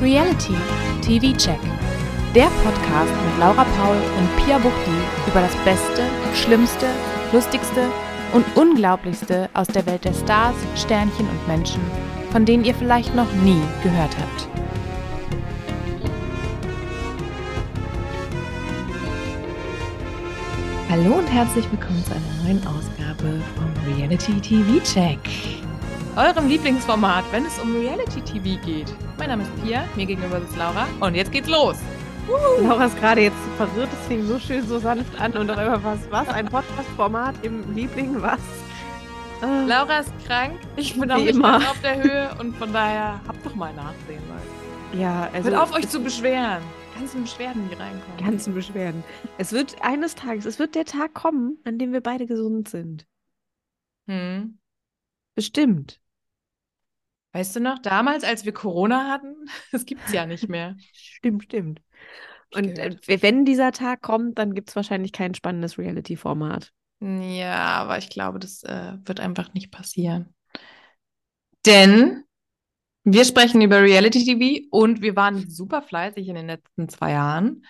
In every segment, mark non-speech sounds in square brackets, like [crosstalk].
Reality TV Check. Der Podcast mit Laura Paul und Pia Buchti über das Beste, Schlimmste, Lustigste und Unglaublichste aus der Welt der Stars, Sternchen und Menschen, von denen ihr vielleicht noch nie gehört habt. Hallo und herzlich willkommen zu einer neuen Ausgabe vom Reality TV Check. Eurem Lieblingsformat, wenn es um Reality TV geht. Mein Name ist Pia, mir gegenüber ist Laura und jetzt geht's los. Laura ist gerade jetzt verwirrt, es fing so schön, so sanft an und dann immer was, was, ein Podcast-Format im Liebling, was? Ah. Laura ist krank, ich bin auch nicht immer. auf der Höhe und von daher habt doch mal nachsehen, Leute. Ja, also Hört auf euch zu beschweren. Ganzen Beschwerden, die reinkommen. ganzen Beschwerden. Es wird eines Tages, es wird der Tag kommen, an dem wir beide gesund sind. Hm. Bestimmt. Weißt du noch, damals, als wir Corona hatten, [laughs] das gibt's ja nicht mehr. [laughs] Stimmt, stimmt. Und äh, wenn dieser Tag kommt, dann gibt es wahrscheinlich kein spannendes Reality-Format. Ja, aber ich glaube, das äh, wird einfach nicht passieren. Denn wir sprechen über Reality TV und wir waren super fleißig in den letzten zwei Jahren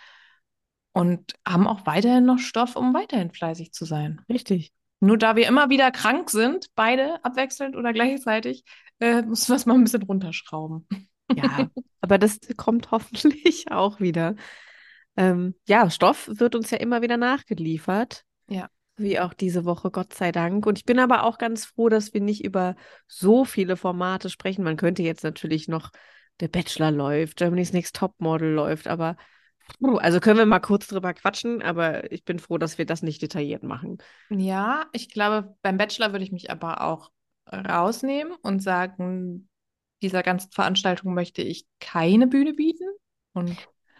und haben auch weiterhin noch Stoff, um weiterhin fleißig zu sein. Richtig. Nur da wir immer wieder krank sind, beide abwechselnd oder gleichzeitig, äh, müssen wir es mal ein bisschen runterschrauben. Ja, aber das kommt hoffentlich [laughs] auch wieder. Ähm, ja, Stoff wird uns ja immer wieder nachgeliefert. Ja. Wie auch diese Woche, Gott sei Dank. Und ich bin aber auch ganz froh, dass wir nicht über so viele Formate sprechen. Man könnte jetzt natürlich noch Der Bachelor läuft, Germany's Next Topmodel läuft, aber also können wir mal kurz drüber quatschen, aber ich bin froh, dass wir das nicht detailliert machen. Ja, ich glaube, beim Bachelor würde ich mich aber auch rausnehmen und sagen, dieser ganzen Veranstaltung möchte ich keine Bühne bieten. Und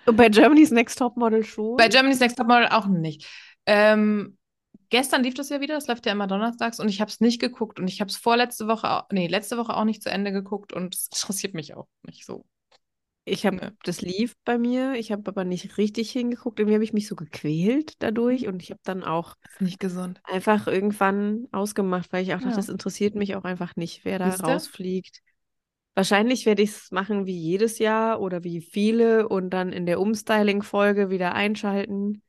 Und bei Germany's Next Topmodel schon. bei Germany's Next Topmodel auch nicht. Ähm, gestern lief das ja wieder, das läuft ja immer donnerstags und ich habe es nicht geguckt und ich habe es vorletzte Woche, nee, letzte Woche auch nicht zu Ende geguckt und es interessiert mich auch nicht so. Ich habe, das lief bei mir, ich habe aber nicht richtig hingeguckt. Irgendwie habe ich mich so gequält dadurch und ich habe dann auch nicht gesund. einfach irgendwann ausgemacht, weil ich auch dachte, Ja. das interessiert mich auch einfach nicht, wer da Siehste? rausfliegt. Wahrscheinlich werde ich es machen wie jedes Jahr oder wie viele und dann in der Umstyling-Folge wieder einschalten.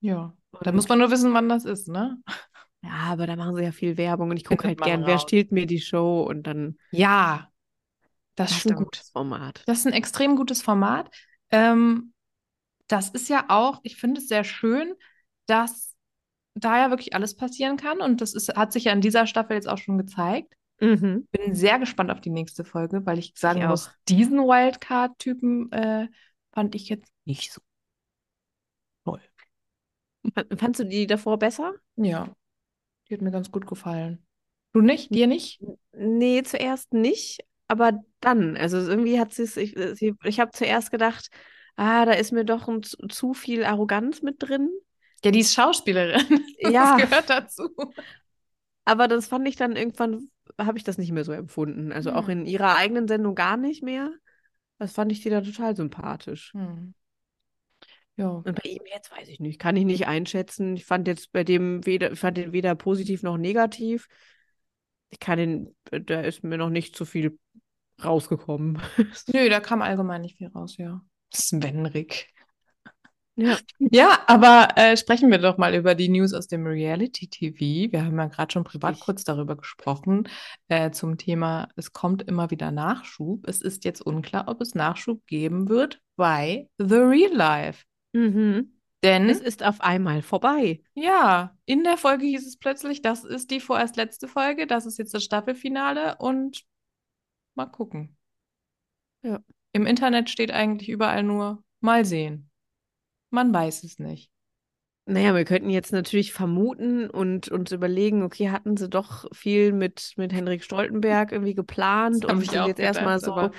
Ja. Da muss man nur wissen, wann das ist, ne? Ja, aber da machen sie ja viel Werbung und ich [laughs] gucke halt gern, wer raus. stiehlt mir die Show und dann Ja. Das ist schon ein gut. gutes Format. Das ist ein extrem gutes Format. Ähm, das ist ja auch, ich finde es sehr schön, dass da ja wirklich alles passieren kann. Und das ist, hat sich ja in dieser Staffel jetzt auch schon gezeigt. Mhm. Bin sehr gespannt auf die nächste Folge, weil ich sagen Ich muss, auch. diesen Wildcard-Typen äh, fand ich jetzt nicht so toll. Fand- Fandst du die davor besser? Ja, die hat mir ganz gut gefallen. Du nicht? Dir nicht? Nee, zuerst nicht, aber dann. Also irgendwie hat sie's, ich, äh, sie, ich habe zuerst gedacht, ah, da ist mir doch ein, zu, viel Arroganz mit drin. Ja, die ist Schauspielerin. [laughs] Ja. Das gehört dazu. Aber das fand ich dann irgendwann, habe ich das nicht mehr so empfunden. Also auch Hm. in ihrer eigenen Sendung gar nicht mehr. Das fand ich die da total sympathisch. Hm. Ja. Und bei ihm jetzt weiß ich nicht, kann ich nicht einschätzen. Ich fand jetzt bei dem weder, ich fand den weder positiv noch negativ. Ich kann den, da ist mir noch nicht so viel rausgekommen. [laughs] Nö, da kam allgemein nicht viel raus, ja. Svenrik. Ja. Ja, aber äh, sprechen wir doch mal über die News aus dem Reality TV. Wir haben ja gerade schon privat Richtig. kurz darüber gesprochen, äh, zum Thema, es kommt immer wieder Nachschub. Es ist jetzt unklar, ob es Nachschub geben wird bei The Real Life. Mhm. Denn, Es ist auf einmal vorbei. ja, in der Folge hieß es plötzlich, das ist die vorerst letzte Folge, das ist jetzt das Staffelfinale und mal gucken. Ja. Im Internet steht eigentlich überall nur mal sehen. Man weiß es nicht. Naja, wir könnten jetzt natürlich vermuten und uns überlegen, okay, hatten sie doch viel mit, mit Henrik Stoltenberg irgendwie geplant und ich sind jetzt erstmal so,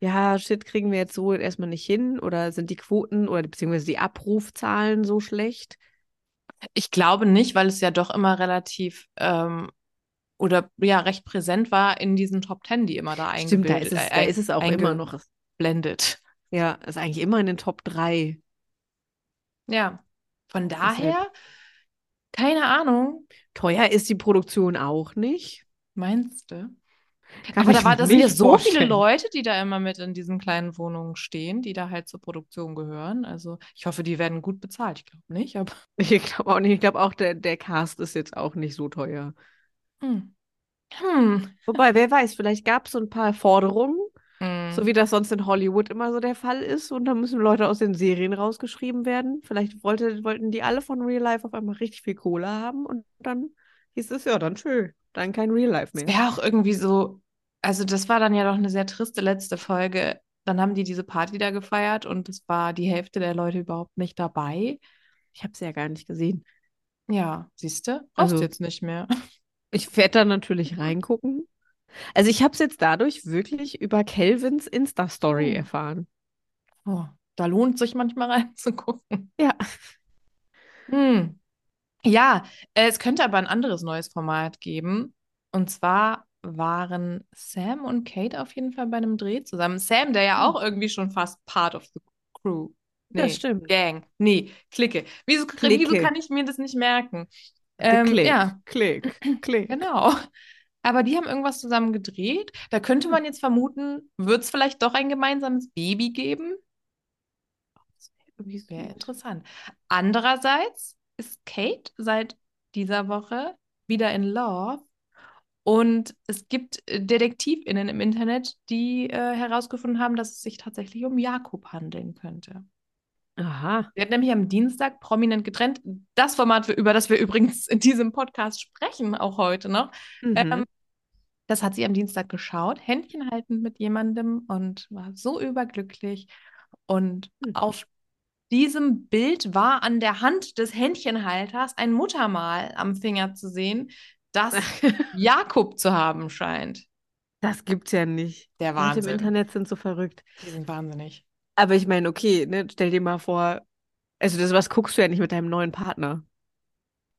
ja, shit, kriegen wir jetzt so erstmal nicht hin oder sind die Quoten oder beziehungsweise die Abrufzahlen so schlecht? Ich glaube nicht, weil es ja doch immer relativ ähm, oder ja recht präsent war in diesen Top Ten, die immer da Stimmt, da eingebildet, ist es, da äh, ist es auch immer noch. eingeblendet. Ja, ist eigentlich immer in den Top 3. Ja, von Deshalb- daher, keine Ahnung, Teuer ist die Produktion auch nicht. meinst du? Aber da ich war, mir das nicht so viele. Leute, die da immer mit in diesen kleinen Wohnungen stehen, die da halt zur Produktion gehören. Also ich hoffe, die werden gut bezahlt. Ich glaube nicht, aber. [laughs] Ich glaube auch nicht. Ich glaube auch, der, der Cast ist jetzt auch nicht so teuer. Hm. Hm. Wobei, wer weiß, vielleicht gab es so ein paar Forderungen, Hm. so wie das sonst in Hollywood immer so der Fall ist. Und dann müssen Leute aus den Serien rausgeschrieben werden. Vielleicht wollte, wollten die alle von Real Life auf einmal richtig viel Kohle haben. Und dann hieß es, ja, dann schön. Dann kein Real Life mehr. wäre auch irgendwie so, also das war dann ja doch eine sehr triste letzte Folge. Dann haben die diese Party da gefeiert und es war die Hälfte der Leute überhaupt nicht dabei. Ich habe sie ja gar nicht gesehen. Ja, siehst du? Brauchst Also- du jetzt nicht mehr. [laughs] Ich werde da natürlich reingucken. Also ich habe es jetzt dadurch wirklich über Kelvins Insta-Story Oh. erfahren. Oh, da lohnt sich manchmal [laughs] reinzugucken. Ja. Hm. Ja, äh, es könnte aber ein anderes neues Format geben. Und zwar waren Sam und Kate auf jeden Fall bei einem Dreh zusammen. Sam, der ja Hm. auch irgendwie schon fast part of the crew. Das Nee, stimmt. Gang. Nee, Clique. Wieso, wieso Clique. kann ich mir das nicht merken? Ähm, Klick, ja, Klick, [clears throat] Klick. genau. Aber die haben irgendwas zusammen gedreht. Da könnte man jetzt vermuten, wird es vielleicht doch ein gemeinsames Baby geben? Irgendwie Wäre süß. interessant. Andererseits ist Kate seit dieser Woche wieder in Love und es gibt äh, DetektivInnen im Internet, die äh, herausgefunden haben, dass es sich tatsächlich um Jakob handeln könnte. Aha. Sie hat nämlich am Dienstag prominent getrennt. Das Format, über das wir übrigens in diesem Podcast sprechen, auch heute noch, Mhm. ähm, das hat sie am Dienstag geschaut, Händchen haltend mit jemandem und war so überglücklich. Und Hm. auf diesem Bild war an der Hand des Händchenhalters ein Muttermal am Finger zu sehen, das Jakob zu haben scheint. Das gibt's ja nicht. Der Leute im Wahnsinn. Internet sind so verrückt. Die sind wahnsinnig. Aber ich meine, okay, ne, stell dir mal vor, also das was guckst du ja nicht mit deinem neuen Partner.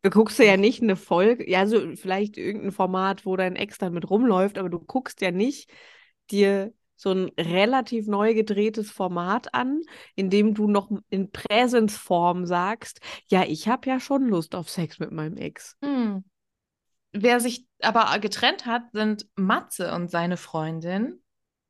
Du guckst ja nicht eine Folge, ja, so vielleicht irgendein Format, wo dein Ex dann mit rumläuft, aber du guckst ja nicht dir so ein relativ neu gedrehtes Format an, in dem du noch in Präsensform sagst, ja, ich habe ja schon Lust auf Sex mit meinem Ex. Hm. Wer sich aber getrennt hat, sind Matze und seine Freundin.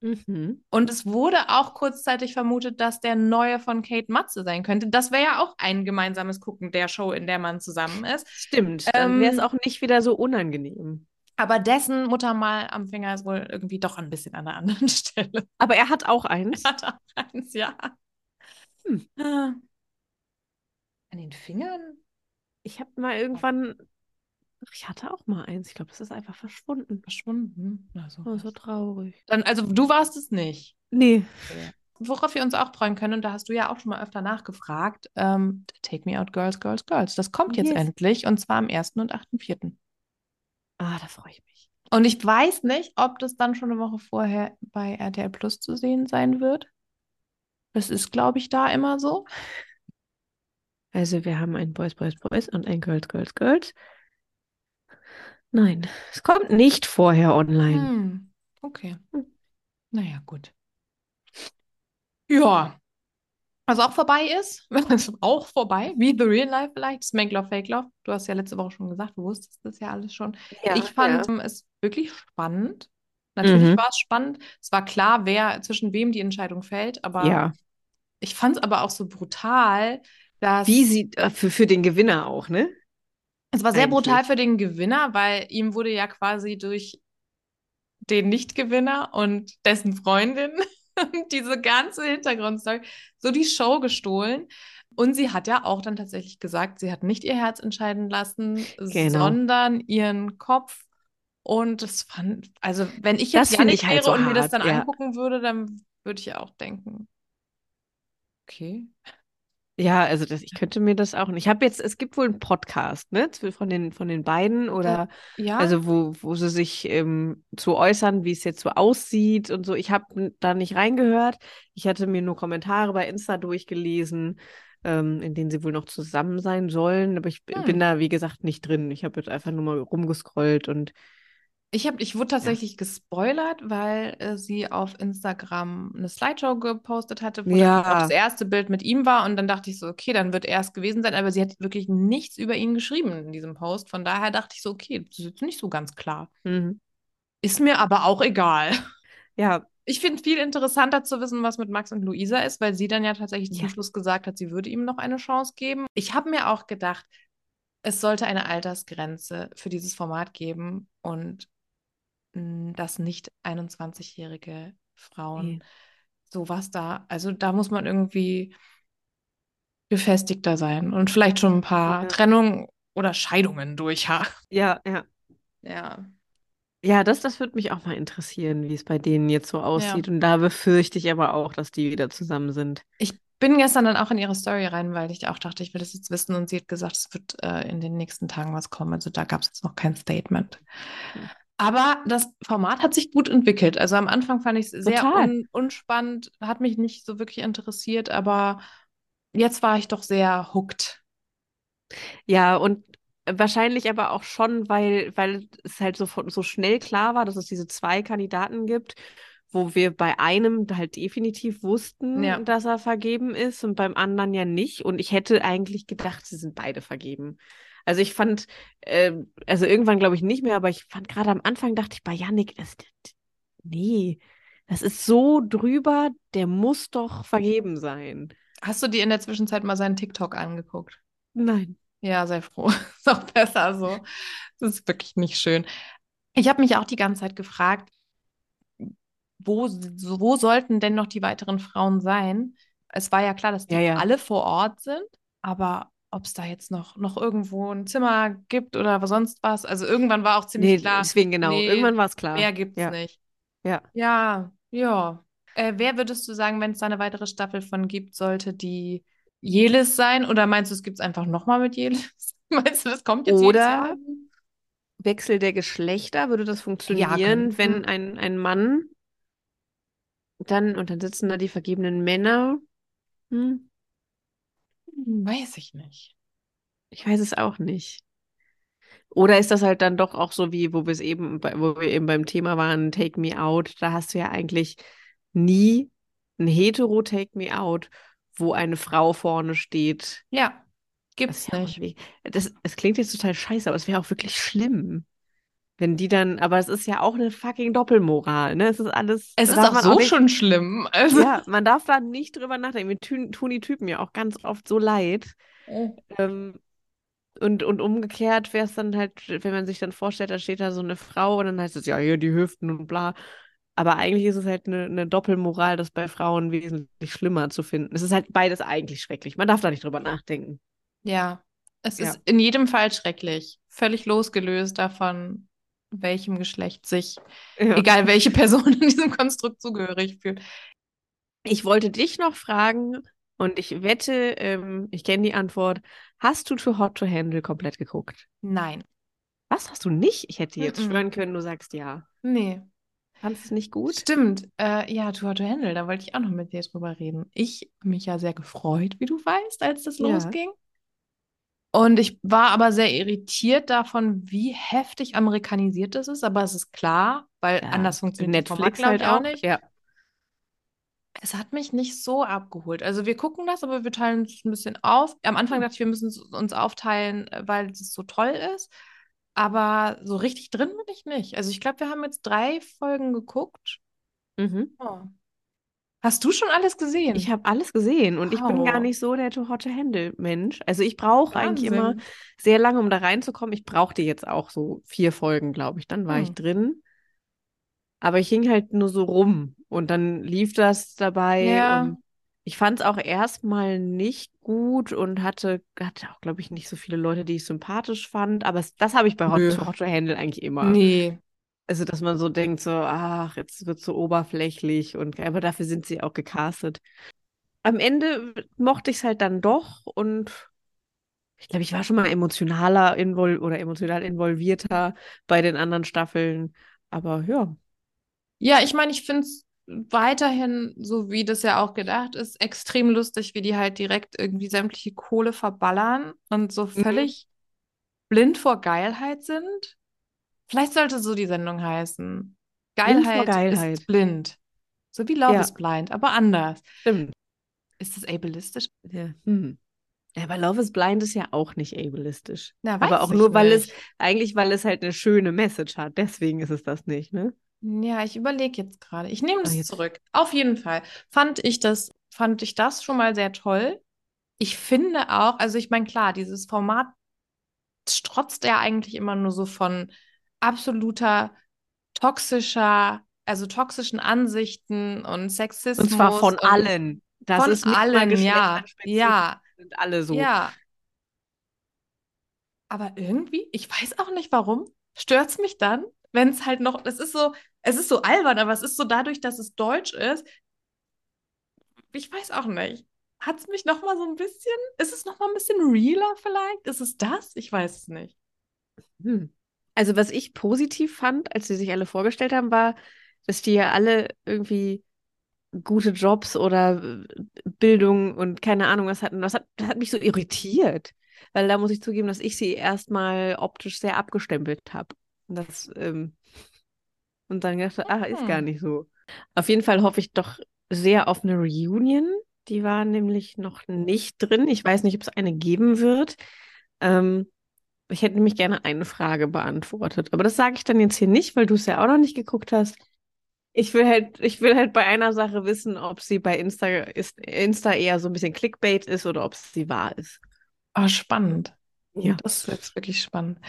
Mhm. Und es wurde auch kurzzeitig vermutet, dass der neue von Kate Matze sein könnte. Das wäre ja auch ein gemeinsames Gucken der Show, in der man zusammen ist. Stimmt, dann wäre es Ähm, auch nicht wieder so unangenehm. Aber dessen Muttermal am Finger ist wohl irgendwie doch ein bisschen an einer anderen [laughs] Stelle. Aber er hat auch eins. Hat auch eins, ja. Hm. Ah. An den Fingern? Ich habe mal irgendwann, ich hatte auch mal eins. Ich glaube, das ist einfach verschwunden. Verschwunden. Also, Oh, so traurig. Dann, also du warst es nicht. Nee. Worauf wir uns auch freuen können, und da hast du ja auch schon mal öfter nachgefragt, ähm, Take Me Out Girls, Girls, Girls. Das kommt jetzt Yes. endlich und zwar am 1. und 8.4. Ah, da freue ich mich. Und ich weiß nicht, ob das dann schon eine Woche vorher bei RTL Plus zu sehen sein wird. Das ist, glaube ich, da immer so. Also wir haben ein Boys, Boys, Boys und ein Girls, Girls, Girls. Nein, es kommt nicht vorher online. Hm, okay. Hm. Naja, gut. Ja. Was auch vorbei ist, [laughs] auch vorbei, wie The Real Life vielleicht, Make Love, Fake Love. Du hast ja letzte Woche schon gesagt, du wusstest das ja alles schon. Ja, Ich fand ja. es wirklich spannend. Natürlich Mhm. war es spannend. Es war klar, wer zwischen wem die Entscheidung fällt, aber Ja. ich fand es aber auch so brutal, dass Wie sieht äh, für, für den Gewinner auch, ne? Es war sehr eigentlich? brutal für den Gewinner, weil ihm wurde ja quasi durch den Nichtgewinner und dessen Freundin [laughs] diese ganze Hintergrundstory so die Show gestohlen. Und sie hat ja auch dann tatsächlich gesagt, sie hat nicht ihr Herz entscheiden lassen, Genau. sondern ihren Kopf. Und das fand, also wenn ich jetzt Das ich halt wäre so und mir das hart, dann ja. angucken würde, dann würde ich ja auch denken, okay. Ja, also das, ich könnte mir das auch nicht. Ich habe jetzt, es gibt wohl einen Podcast, ne, von den, von den beiden oder Ja, also wo, wo sie sich ähm, zu äußern, wie es jetzt so aussieht und so. Ich habe da nicht reingehört. Ich hatte mir nur Kommentare bei Insta durchgelesen, ähm, in denen sie wohl noch zusammen sein sollen. Aber ich Hm. bin da, wie gesagt, nicht drin. Ich habe jetzt einfach nur mal rumgescrollt und Ich, hab, ich wurde tatsächlich gespoilert, weil äh, sie auf Instagram eine Slideshow gepostet hatte, wo Ja. das erste Bild mit ihm war. Und dann dachte ich so, okay, dann wird er es gewesen sein. Aber sie hat wirklich nichts über ihn geschrieben in diesem Post. Von daher dachte ich so, okay, das ist jetzt nicht so ganz klar. mhm. Ist mir aber auch egal. Ja, Ich finde viel interessanter zu wissen, was mit Max und Luisa ist, weil sie dann ja tatsächlich zum Ja. Schluss gesagt hat, sie würde ihm noch eine Chance geben. Ich habe mir auch gedacht, es sollte eine Altersgrenze für dieses Format geben und dass nicht 21-jährige Frauen Nee. sowas da, also da muss man irgendwie gefestigter sein und vielleicht schon ein paar Ja. Trennungen oder Scheidungen durch haben. ja, ja. Ja. Ja, das, das würde mich auch mal interessieren, wie es bei denen jetzt so aussieht. Und da befürchte ich aber auch, dass die wieder zusammen sind. Ich bin gestern dann auch in ihre Story rein, weil ich auch dachte, ich will das jetzt wissen. Und sie hat gesagt, es wird äh, in den nächsten Tagen was kommen. Also da gab es jetzt noch kein Statement. Hm. Aber das Format hat sich gut entwickelt. Also am Anfang fand ich es sehr un unspannend, hat mich nicht so wirklich interessiert, aber jetzt war ich doch sehr hooked. Ja, und wahrscheinlich aber auch schon, weil, weil es halt so, so schnell klar war, dass es diese zwei Kandidaten gibt, wo wir bei einem halt definitiv wussten, Ja. dass er vergeben ist und beim anderen ja nicht. Und ich hätte eigentlich gedacht, sie sind beide vergeben. Also ich fand, äh, also irgendwann glaube ich nicht mehr, aber ich fand gerade am Anfang dachte ich bei Yannick, das, nee, das ist so drüber, der muss doch vergeben sein. Hast du dir in der Zwischenzeit mal seinen TikTok angeguckt? Nein. Ja, sei froh. [laughs] Ist auch besser so. Das ist wirklich nicht schön. Ich habe mich auch die ganze Zeit gefragt, wo, wo sollten denn noch die weiteren Frauen sein? Es war ja klar, dass die Ja, ja. alle vor Ort sind, aber ob es da jetzt noch, noch irgendwo ein Zimmer gibt oder sonst was. Also irgendwann war auch ziemlich Nee, klar, deswegen genau. nee, Irgendwann war es klar. mehr gibt's ja. nicht. Ja. Ja, ja. Äh, wer würdest du sagen, wenn es da eine weitere Staffel von gibt, sollte die Jelis sein? Oder meinst du, es gibt es einfach nochmal mit Jelis? [laughs] Meinst du, das kommt jetzt? Oder Wechsel der Geschlechter, würde das funktionieren, könnte. wenn ein, ein Mann dann, und dann sitzen da die vergebenen Männer. Hm, Weiß ich nicht. ich weiß es auch nicht. Oder ist das halt dann doch auch so wie, wo wir es eben, wo wir eben beim Thema waren, Take Me Out, da hast du ja eigentlich nie ein Hetero Take Me Out, wo eine Frau vorne steht. Ja, Das gibt's auch nicht. irgendwie- Das, es klingt jetzt total scheiße, aber es wäre auch wirklich schlimm. Wenn die dann, aber es ist ja auch eine fucking Doppelmoral, ne? Es ist alles. Es ist auch so nicht, schon schlimm. Also, Ja, man darf da nicht drüber nachdenken. Mir tun, tun die Typen ja auch ganz oft so leid. Ähm, und, und umgekehrt wäre es dann halt, wenn man sich dann vorstellt, da steht da so eine Frau und dann heißt es, ja, hier die Hüften und bla. Aber eigentlich ist es halt eine, eine Doppelmoral, das bei Frauen wesentlich schlimmer zu finden. Es ist halt beides eigentlich schrecklich. Man darf da nicht drüber nachdenken. ja, es Ja. ist in jedem Fall schrecklich. Völlig losgelöst davon, welchem Geschlecht sich, Ja. egal welche Person in diesem Konstrukt zugehörig fühlt. Ich wollte dich noch fragen und ich wette, ähm, ich kenne die Antwort. Hast du Too Hot to Handle komplett geguckt? Nein. Was hast du nicht? Ich hätte jetzt Mm-mm. schwören können, du sagst ja. Nee. Fandest du es nicht gut? Stimmt. Äh, ja, Too Hot to Handle, da wollte ich auch noch mit dir drüber reden. Ich habe mich ja sehr gefreut, wie du weißt, als das Ja. losging. Und ich war aber sehr irritiert davon, wie heftig amerikanisiert das ist. Aber es ist klar, weil Ja, anders funktioniert Format, Netflix halt auch auch. nicht. Ja. Es hat mich nicht so abgeholt. Also wir gucken das, aber wir teilen es ein bisschen auf. Am Anfang Hm. dachte ich, wir müssen es uns aufteilen, äh, weil es so toll ist. Aber so richtig drin bin ich nicht. Also ich glaube, wir haben jetzt drei Folgen geguckt. Mhm. Oh. Hast du schon alles gesehen? Ich habe alles gesehen und ich bin gar Wow. nicht so der Too Hot to Handle Mensch. Also ich brauche eigentlich immer sehr lange, um da reinzukommen. Ich brauchte jetzt auch so vier Folgen, glaube ich. Dann war ich Hm. drin. Aber ich hing halt nur so rum und dann lief das dabei Ja. ich fand es auch erstmal nicht gut und hatte, hatte auch, glaube ich, nicht so viele Leute, die ich sympathisch fand. Aber das habe ich bei Hot, Hot to Handle eigentlich immer. Nee. Also, dass man so denkt, so, ach, jetzt wird so oberflächlich und aber dafür sind sie auch gecastet. Am Ende mochte ich es halt dann doch und ich glaube, ich war schon mal emotionaler invol oder emotional involvierter bei den anderen Staffeln. Aber ja, Ja, ich meine, ich finde es weiterhin, so wie das ja auch gedacht ist, extrem lustig, wie die halt direkt irgendwie sämtliche Kohle verballern und so völlig blind vor Geilheit sind. Vielleicht sollte so die Sendung heißen. Geilheit Geilheit. ist blind. So wie Love Ja. is Blind, aber anders. stimmt. Ist das ableistisch? Ja. Hm. Ja, aber Love is Blind ist ja auch nicht ableistisch. Na, aber auch nur, weil es, nicht. eigentlich, weil es halt eine schöne Message hat. Deswegen ist es das nicht, ne? Ja, ich überlege jetzt gerade. Ich nehme Ah, das zurück. Auf jeden Fall fand ich das, fand ich das schon mal sehr toll. Ich finde auch, also ich meine, klar, dieses Format strotzt ja eigentlich immer nur so von absoluter toxischer, also toxischen Ansichten und Sexismus. Und zwar von und allen. Das von ist nicht mal allen, ja. Ja, sind alle so. ja. Aber irgendwie, ich weiß auch nicht warum, stört es mich dann, wenn es halt noch, es ist so, es ist so albern, aber es ist so dadurch, dass es deutsch ist. Ich weiß auch nicht. Hat es mich noch mal so ein bisschen, ist es noch mal ein bisschen realer vielleicht? Ist es das? Ich weiß es nicht. Hm. Also, was ich positiv fand, als sie sich alle vorgestellt haben, war, dass die ja alle irgendwie gute Jobs oder äh, Bildung und keine Ahnung was hatten. Das hat, das hat mich so irritiert, weil da muss ich zugeben, dass ich sie erstmal optisch sehr abgestempelt habe. Und das, ähm, und dann gedacht, ach, ist gar Hm. nicht so. Auf jeden Fall hoffe ich doch sehr auf eine Reunion. Die war nämlich noch nicht drin. Ich weiß nicht, ob es eine geben wird. Ähm, ich hätte nämlich gerne eine Frage beantwortet. Aber das sage ich dann jetzt hier nicht, weil du es ja auch noch nicht geguckt hast. Ich will halt, ich will halt bei einer Sache wissen, ob sie bei Insta, ist, Insta eher so ein bisschen Clickbait ist oder ob sie wahr ist. Oh, spannend. Ja. Das ist jetzt wirklich spannend.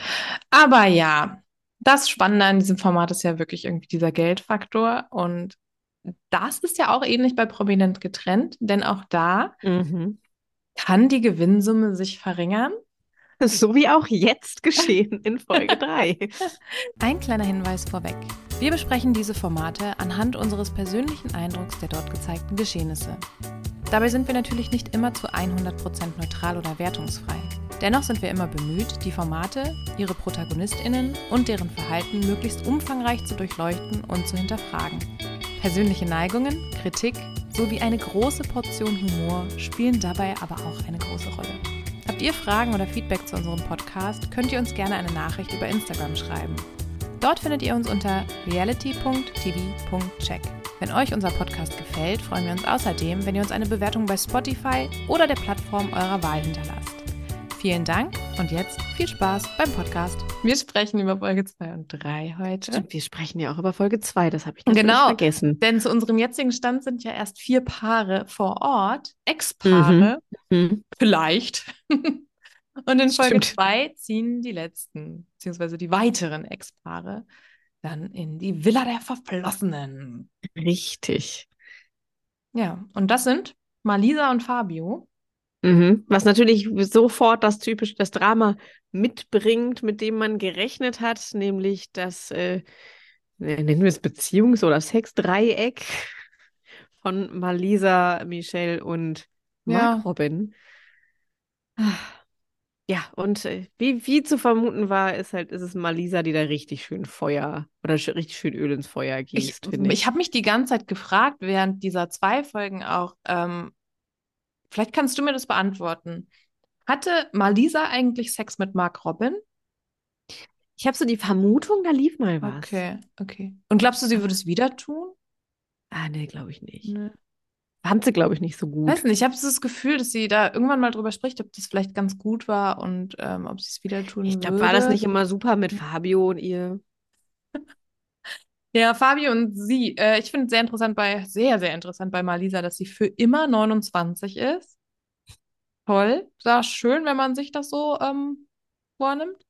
Aber ja, das Spannende an diesem Format ist ja wirklich irgendwie dieser Geldfaktor. Und das ist ja auch ähnlich bei Prominent getrennt, denn auch da Mhm. kann die Gewinnsumme sich verringern. [laughs] So wie auch jetzt geschehen in Folge [laughs] 3. Ein kleiner Hinweis vorweg. Wir besprechen diese Formate anhand unseres persönlichen Eindrucks der dort gezeigten Geschehnisse. Dabei sind wir natürlich nicht immer zu 100% neutral oder wertungsfrei. Dennoch sind wir immer bemüht, die Formate, ihre ProtagonistInnen und deren Verhalten möglichst umfangreich zu durchleuchten und zu hinterfragen. Persönliche Neigungen, Kritik sowie eine große Portion Humor spielen dabei aber auch eine große Rolle. Habt ihr Fragen oder Feedback zu unserem Podcast, könnt ihr uns gerne eine Nachricht über Instagram schreiben. Dort findet ihr uns unter reality.tv.check. Wenn euch unser Podcast gefällt, freuen wir uns außerdem, wenn ihr uns eine Bewertung bei Spotify oder der Plattform eurer Wahl hinterlasst. Vielen Dank und jetzt viel Spaß beim Podcast. Wir sprechen über Folge 2 und 3 heute. Stimmt, wir sprechen ja auch über Folge 2, das habe ich natürlich Genau. vergessen. Denn zu unserem jetzigen Stand sind ja erst vier Paare vor Ort, Ex-Paare, Mhm. vielleicht. Und in Folge Stimmt. 2 ziehen die letzten, beziehungsweise die weiteren Ex-Paare dann in die Villa der Verflossenen. Richtig. Ja, und das sind Malisa und Fabio. Mhm. Was natürlich sofort das typisch das Drama mitbringt, mit dem man gerechnet hat, nämlich das, äh, nennen wir es Beziehungs- oder Sexdreieck von Malisa, Michelle und Mark Ja. Robin. Ja, und äh, wie, wie zu vermuten war, ist halt, ist es Malisa, die da richtig schön Feuer oder richtig schön Öl ins Feuer Ich, gießt, finde ich. ich habe mich die ganze Zeit gefragt, während dieser zwei Folgen auch, ähm, vielleicht kannst du mir das beantworten. Hatte Malisa eigentlich Sex mit Mark Robin? Ich habe so die Vermutung, da lief mal was. Okay, okay. Und glaubst du, sie würde es wieder tun? Ah, nee, glaube ich nicht. Nee. Fand sie, glaube ich, nicht so gut. Weiß nicht, ich habe so das Gefühl, dass sie da irgendwann mal drüber spricht, ob das vielleicht ganz gut war und ähm, ob sie es wieder tun Ich glaube, würde. war das nicht immer super mit [laughs] Fabio und ihr? Ja, Fabio und sie. Äh, ich finde es sehr interessant bei, sehr, sehr interessant bei Malisa, dass sie für immer 29 ist. Toll. War schön, wenn man sich das so ähm, vornimmt.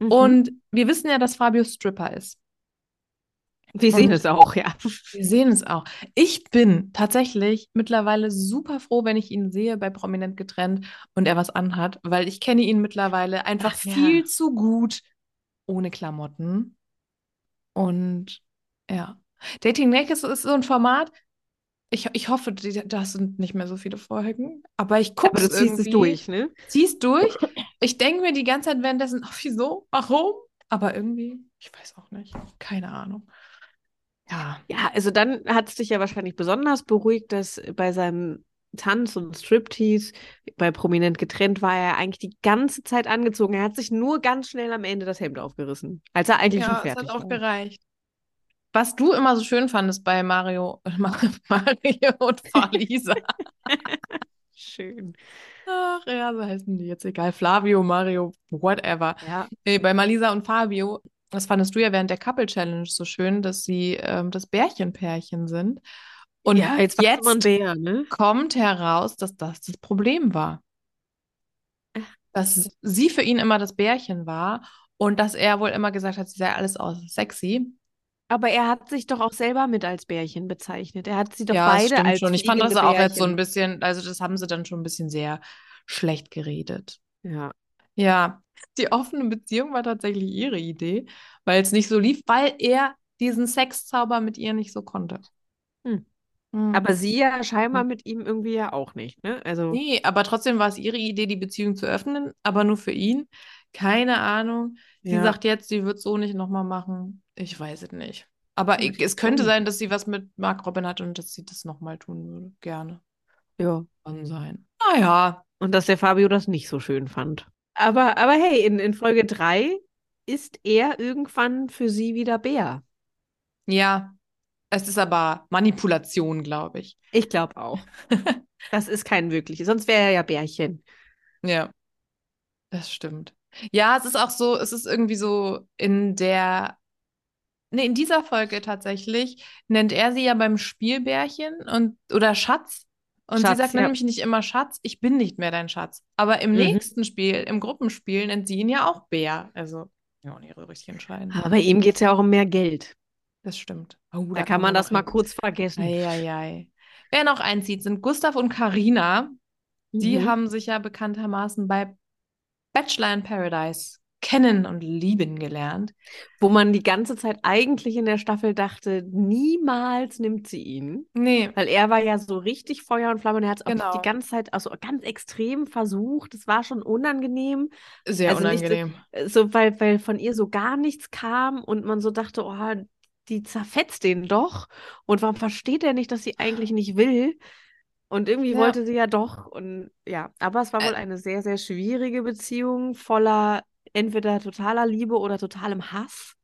Mhm. Und wir wissen ja, dass Fabio Stripper ist. Wir sehen es auch, ja. Wir sehen es auch. Ich bin tatsächlich mittlerweile super froh, wenn ich ihn sehe bei Prominent getrennt und er was anhat, weil ich kenne ihn mittlerweile einfach Ach ja. viel zu gut ohne Klamotten. Und ja, Dating Naked ist so ein Format. Ich, ich hoffe, die- das sind nicht mehr so viele Folgen, aber ich gucke es ziehst irgendwie. durch, ne? Zieh's durch. Ich denke mir die ganze Zeit währenddessen, ach, wieso? Warum? Aber irgendwie, ich weiß auch nicht. Keine Ahnung. Ja. Ja, also dann hat es dich ja wahrscheinlich besonders beruhigt, dass bei seinem Tanz und Striptease bei Prominent getrennt war er eigentlich die ganze Zeit angezogen. Er hat sich nur ganz schnell am Ende das Hemd aufgerissen, als er eigentlich schon Ja, es fertig hat auch war. gereicht. Was du immer so schön fandest bei Mario, [laughs] Mario und Falisa. [laughs] Schön. Ach ja, so heißen die jetzt egal. Flavio, Mario, whatever. Ja. Nee, bei Malisa und Fabio, das fandest du ja während der Couple Challenge so schön, dass sie ähm, das Bärchenpärchen sind. Und ja, jetzt, jetzt Bär, ne? kommt heraus, dass das das Problem war. Dass sie für ihn immer das Bärchen war und dass er wohl immer gesagt hat, sie sei alles außer sexy. Aber er hat sich doch auch selber mit als Bärchen bezeichnet. Er hat sie doch Ja, das beide stimmt als schon. Ich fand das auch jetzt so ein Bärchen. bisschen, also das haben sie dann schon ein bisschen sehr schlecht geredet. Ja. Ja, die offene Beziehung war tatsächlich ihre Idee, weil es nicht so lief, weil er diesen Sexzauber mit ihr nicht so konnte. Hm. Hm. Aber sie ja scheinbar mit ihm irgendwie ja auch nicht, ne? Also, Nee, aber trotzdem war es ihre Idee, die Beziehung zu öffnen, aber nur für ihn. Keine Ahnung. Sie ja. sagt jetzt, sie wird es so nicht nochmal machen. Ich weiß es nicht. Aber Ja, ich, es könnte sein, dass sie was mit Mark Robin hat und dass sie das nochmal tun würde. Gerne. Ja. Kann sein. Naja. Und dass der Fabio das nicht so schön fand. Aber, aber hey, in, in Folge 3 ist er irgendwann für sie wieder Bär. Ja. Es ist aber Manipulation, glaube ich. Ich glaube auch. [laughs] Das ist kein wirkliches. Sonst wäre er ja Bärchen. Ja. Das stimmt. Ja, es ist auch so, es ist irgendwie so in der, nee, in dieser Folge tatsächlich nennt er sie ja beim Spielbärchen und oder Schatz. Und sie Schatz, sagt ja. nämlich nicht immer Schatz, ich bin nicht mehr dein Schatz. Aber im Mhm. nächsten Spiel, im Gruppenspiel, nennt sie ihn ja auch Bär. Also, ja, und ihre richtig entscheiden. Aber bei ihm geht es ja auch um mehr Geld. Das stimmt. Oh, Da kann man das mal kurz vergessen. Eieiei. Wer noch einzieht, sind Gustav und Karina. Die Mhm. haben sich ja bekanntermaßen bei Bachelor in Paradise kennen und lieben gelernt. Wo man die ganze Zeit eigentlich in der Staffel dachte, niemals nimmt sie ihn. Nee, Weil er war ja so richtig Feuer und Flamme und er hat es auch Genau. die ganze Zeit also ganz extrem versucht. Es war schon unangenehm. sehr Also nicht so- unangenehm. So, weil, weil von ihr so gar nichts kam und man so dachte, oh, die zerfetzt den doch. Und warum versteht er nicht, dass sie eigentlich nicht will? Und irgendwie Ja. wollte sie ja doch. Und ja, aber es war wohl eine sehr, sehr schwierige Beziehung, voller entweder totaler Liebe oder totalem Hass.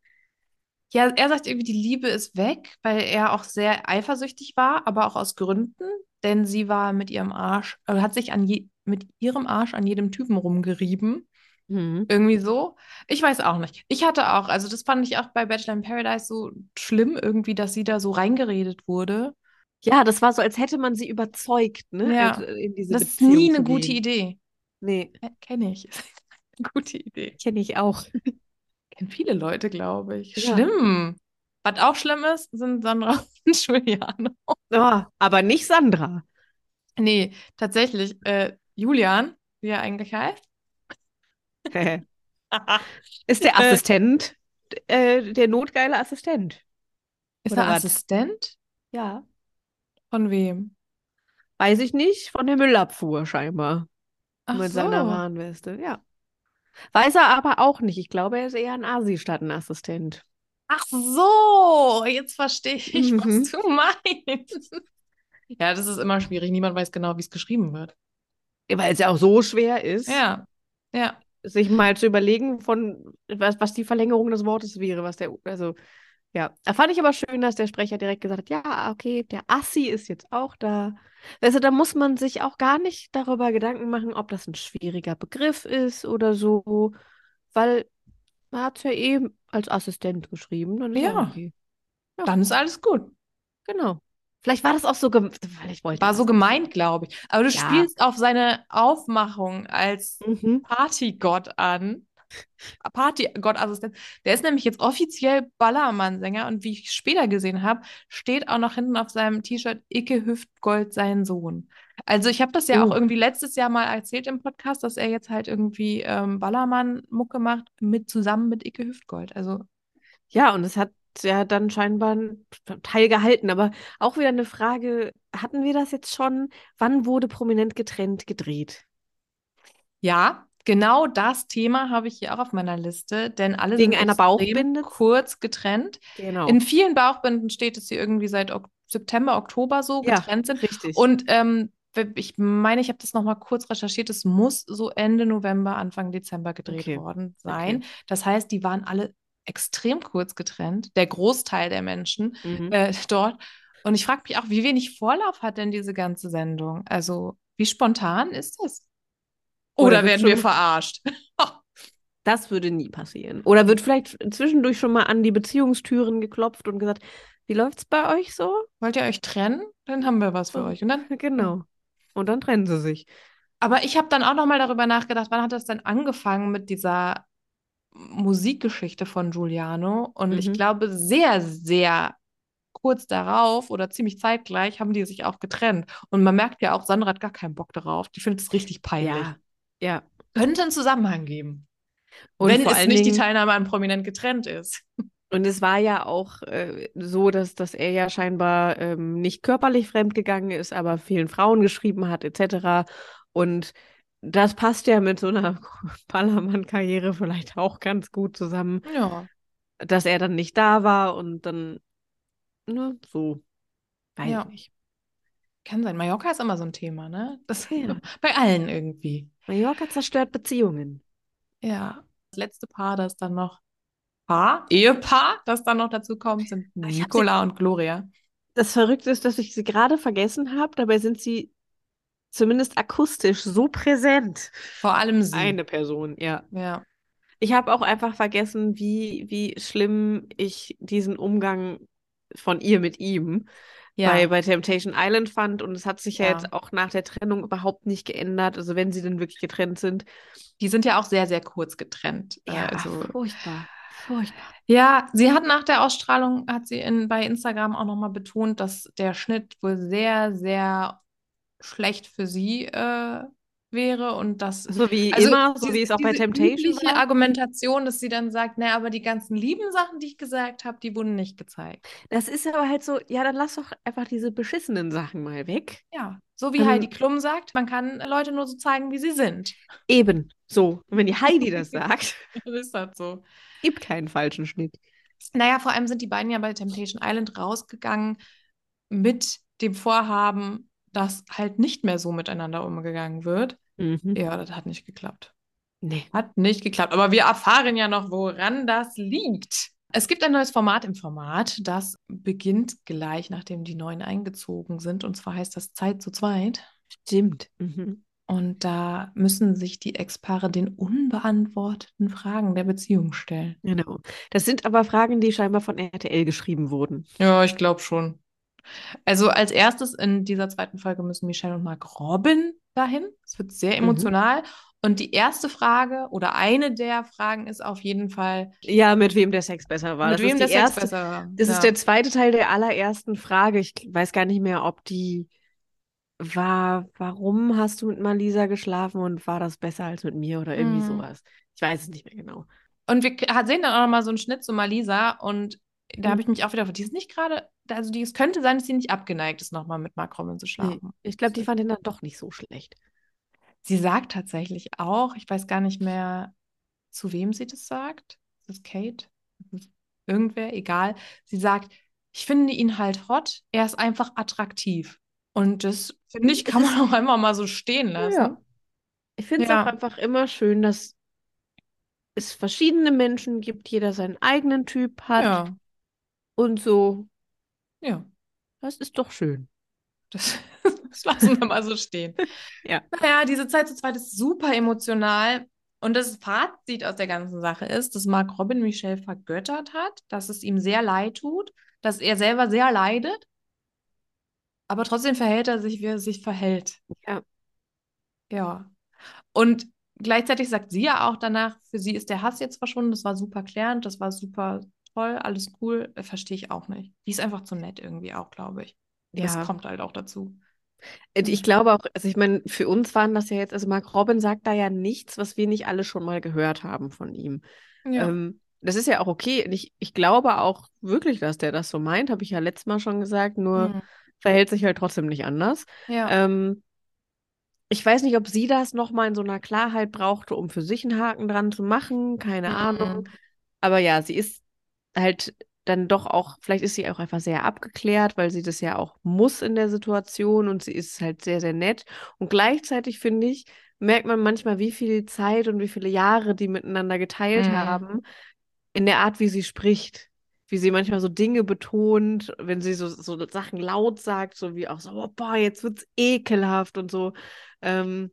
Ja, er sagt irgendwie, die Liebe ist weg, weil er auch sehr eifersüchtig war, aber auch aus Gründen, denn sie war mit ihrem Arsch, äh, hat sich an je, mit ihrem Arsch an jedem Typen rumgerieben. Mhm. Irgendwie so. Ich weiß auch nicht. Ich hatte auch, also das fand ich auch bei Bachelor in Paradise so schlimm irgendwie, dass sie da so reingeredet wurde. Ja, das war so, als hätte man sie überzeugt, ne? Ja. als, äh, in diese Das ist Beziehung nie zu eine gute. Idee. Nee, Kenne ich. [laughs] [laughs] Gute Idee. kenne ich auch. [laughs] Kennen viele Leute, glaube ich. Ja. Schlimm. Was auch schlimm ist, sind Sandra [laughs] und Juliane. Oh, aber nicht Sandra. Nee, tatsächlich, äh, Julian, wie er eigentlich heißt. Ist der Äh. Assistent, äh, der notgeile Assistent. Ist Oder er was? Assistent? Ja. Von wem? Weiß ich nicht, von der Müllabfuhr scheinbar. Ach mit so. seiner Warnweste, ja. Weiß er aber auch nicht. Ich glaube, er ist eher ein Asi statt ein Assistent. Ach so, jetzt verstehe ich, Mhm. was du meinst. [laughs] Ja, das ist immer schwierig. Niemand weiß genau, wie es geschrieben wird. Weil es ja auch so schwer ist, Ja, ja. sich mal zu überlegen, von was, was die Verlängerung des Wortes wäre, was der, also, ja. Da fand ich aber schön, dass der Sprecher direkt gesagt hat, ja, okay, der Assi ist jetzt auch da. Weißt du, da muss man sich auch gar nicht darüber Gedanken machen, ob das ein schwieriger Begriff ist oder so, weil man hat es ja eh als Assistent geschrieben, dann ja Ja. okay. Dann ist alles gut. Genau. Vielleicht war das auch so, ich wollte War so gemeint, glaube ich. Aber du Ja. spielst auf seine Aufmachung als Mhm. Partygott an. [laughs] Partygottassistent. Der ist nämlich jetzt offiziell Ballermann-Sänger und wie ich später gesehen habe, steht auch noch hinten auf seinem T-Shirt Icke Hüftgold sein Sohn. Also ich habe das ja Oh. auch irgendwie letztes Jahr mal erzählt im Podcast, dass er jetzt halt irgendwie ähm, Ballermann-Mucke macht, mit, zusammen mit Icke Hüftgold. Also Ja, und es hat ja dann scheinbar einen Teil gehalten. Aber auch wieder eine Frage, hatten wir das jetzt schon? Wann wurde prominent getrennt gedreht? ja, genau das Thema habe ich hier auch auf meiner Liste, denn alle Wegen sind einer Bauchbinde? kurz getrennt. Genau. In vielen Bauchbinden steht, dass sie irgendwie seit Ok September, Oktober so Ja, getrennt sind. richtig. Und ähm, ich meine, ich habe das nochmal kurz recherchiert. Es muss so Ende November, Anfang Dezember gedreht Okay. worden sein. Das heißt, die waren alle extrem kurz getrennt, der Großteil der Menschen Mhm. äh, [laughs] dort. Und ich frage mich auch, wie wenig Vorlauf hat denn diese ganze Sendung? Also, wie spontan ist das? Oder, werden schon- wir verarscht? [laughs] [laughs] Das würde nie passieren. Oder wird vielleicht zwischendurch schon mal an die Beziehungstüren geklopft und gesagt, wie läuft's bei euch so? Wollt ihr euch trennen? Dann haben wir was für euch. Und dann [laughs] Genau. Und dann trennen sie sich. Aber ich habe dann auch noch mal darüber nachgedacht, wann hat das denn angefangen mit dieser Musikgeschichte von Giuliano? Und ich Mhm. glaube, sehr, sehr kurz darauf oder ziemlich zeitgleich haben die sich auch getrennt. Und man merkt ja auch, Sandra hat gar keinen Bock darauf. Die findet es richtig peinlich. Ja. Ja. Könnte einen Zusammenhang geben. Und wenn es nicht die Dingen- Teilnahme an Prominent getrennt ist. Und es war ja auch äh, so, dass, dass er ja scheinbar ähm, nicht körperlich fremdgegangen ist, aber vielen Frauen geschrieben hat, etc. Und das passt ja mit so einer [laughs] Ballermann-Karriere vielleicht auch ganz gut zusammen, Ja. dass er dann nicht da war und dann, ne, so. Weiß Ja. nicht. Kann sein. Mallorca ist immer so ein Thema, ne? Das Ja. [laughs] bei allen irgendwie. Mallorca zerstört Beziehungen. Ja. Das letzte Paar, das dann noch Paar, Ehepaar, das dann noch dazu kommt, sind sie- Nicola und Gloria. Das Verrückte ist, dass ich sie gerade vergessen habe, dabei sind sie zumindest akustisch so präsent. Vor allem sie. Eine Person, ja. Ja. Ich habe auch einfach vergessen, wie, wie schlimm ich diesen Umgang von ihr mit ihm Ja. bei, bei Temptation Island fand. Und es hat sich ja Ja. jetzt auch nach der Trennung überhaupt nicht geändert. Also wenn sie denn wirklich getrennt sind. Die sind ja auch sehr, sehr kurz getrennt. Äh, Ja, also, furchtbar. Furchtbar. ja, sie hat nach der Ausstrahlung, hat sie in, bei Instagram auch nochmal betont, dass der Schnitt wohl sehr, sehr schlecht für sie äh, wäre und dass So wie Also immer, so wie es auch bei Temptation war. Argumentation, dass sie dann sagt, naja, aber die ganzen lieben Sachen, die ich gesagt habe, die wurden nicht gezeigt. Das ist aber halt so, ja, dann lass doch einfach diese beschissenen Sachen mal weg. Ja, so wie Ähm, Heidi Klum sagt, man kann Leute nur so zeigen, wie sie sind. Eben. So. Und wenn die Heidi [laughs] das sagt, Das ist halt so. gibt keinen falschen Schnitt. Naja, vor allem sind die beiden ja bei Temptation Island rausgegangen mit dem Vorhaben, dass halt nicht mehr so miteinander umgegangen wird. Mhm. Ja, das hat nicht geklappt. Nee. Hat nicht geklappt. Aber wir erfahren ja noch, woran das liegt. Es gibt ein neues Format im Format, das beginnt gleich, nachdem die Neuen eingezogen sind. Und zwar heißt das Zeit zu zweit. Stimmt. Mhm. Und da müssen sich die Ex-Paare den unbeantworteten Fragen der Beziehung stellen. Genau. Das sind aber Fragen, die scheinbar von RTL geschrieben wurden. Ja, ich glaube schon. Also als erstes in dieser zweiten Folge müssen Michelle und Mark Robin dahin. Es wird sehr Mhm. emotional. Und die erste Frage oder eine der Fragen ist auf jeden Fall, Ja, mit wem der Sex besser war. mit das wem ist der Sex erste, besser war. Das Ja. ist der zweite Teil der allerersten Frage. Ich weiß gar nicht mehr, ob die war, warum hast du mit Malisa geschlafen und war das besser als mit mir oder irgendwie Mhm. sowas. Ich weiß es nicht mehr genau. Und wir sehen dann auch noch mal so einen Schnitt zu Malisa und da Mhm. habe ich mich auch wieder, die ist nicht gerade, also die, es könnte sein, dass sie nicht abgeneigt ist, nochmal mit Mark zu Nee, schlafen. ich glaube, die fand den dann doch nicht so schlecht. Sie sagt tatsächlich auch, ich weiß gar nicht mehr, zu wem sie das sagt. Ist das Kate? Irgendwer, egal. Sie sagt, ich finde ihn halt hot, er ist einfach attraktiv. Und das, finde ich, kann man auch einmal mal so stehen lassen. Ja. Ich finde es Ja. auch einfach immer schön, dass es verschiedene Menschen gibt, jeder seinen eigenen Typ hat Ja, und so. ja. Das ist doch schön. Das, [laughs] das lassen wir mal so stehen. [laughs] Ja. Naja, diese Zeit zu zweit ist super emotional. Und das Fazit aus der ganzen Sache ist, dass Mark Robin Michelle vergöttert hat, dass es ihm sehr leid tut, dass er selber sehr leidet. Aber trotzdem verhält er sich, wie er sich verhält. Ja. Ja. Und gleichzeitig sagt sie ja auch danach, für sie ist der Hass jetzt verschwunden, das war super klärend, das war super toll, alles cool. Äh, Verstehe ich auch nicht. Die ist einfach zu nett irgendwie auch, glaube ich. Das Ja. kommt halt auch dazu. Äh, Ich glaube auch, also ich meine, für uns waren das ja jetzt, also Mark Robin sagt da ja nichts, was wir nicht alle schon mal gehört haben von ihm. Ja. Ähm, das ist ja auch okay. Und ich, ich glaube auch wirklich, dass der das so meint, habe ich ja letztes Mal schon gesagt, nur Mhm. verhält sich halt trotzdem nicht anders. Ja. Ähm, ich weiß nicht, ob sie das nochmal in so einer Klarheit brauchte, um für sich einen Haken dran zu machen, keine Ahnung. Mhm. Aber ja, sie ist halt dann doch auch, vielleicht ist sie auch einfach sehr abgeklärt, weil sie das ja auch muss in der Situation und sie ist halt sehr, sehr nett. Und gleichzeitig finde ich, merkt man manchmal, wie viel Zeit und wie viele Jahre die miteinander geteilt Mhm. haben, in der Art, wie sie spricht. Wie sie manchmal so Dinge betont, wenn sie so, so Sachen laut sagt, so wie auch so, oh, boah, jetzt wird's ekelhaft und so. Ähm,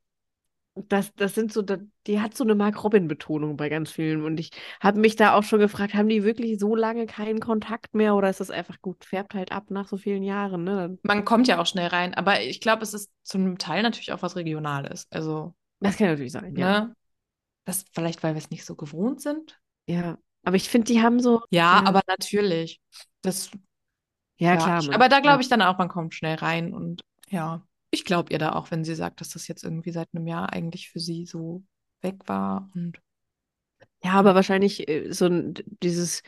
Das, das sind so, die hat so eine Mark-Robin-Betonung bei ganz vielen. Und ich habe mich da auch schon gefragt, haben die wirklich so lange keinen Kontakt mehr oder ist das einfach gut, färbt halt ab nach so vielen Jahren, ne? Man kommt ja auch schnell rein, aber ich glaube, es ist zum Teil natürlich auch was Regionales. Also, Das kann natürlich sein, ja. ne? Das vielleicht, weil wir es nicht so gewohnt sind. Ja. Aber ich finde, die haben so. Ja, Ja. aber natürlich. Das, Ja, ja, klar. man- aber da glaube ja. ich dann auch, man kommt schnell rein und ja, ich glaube ihr da auch, wenn sie sagt, dass das jetzt irgendwie seit einem Jahr eigentlich für sie so weg war und Ja, aber wahrscheinlich äh, so ein, dieses,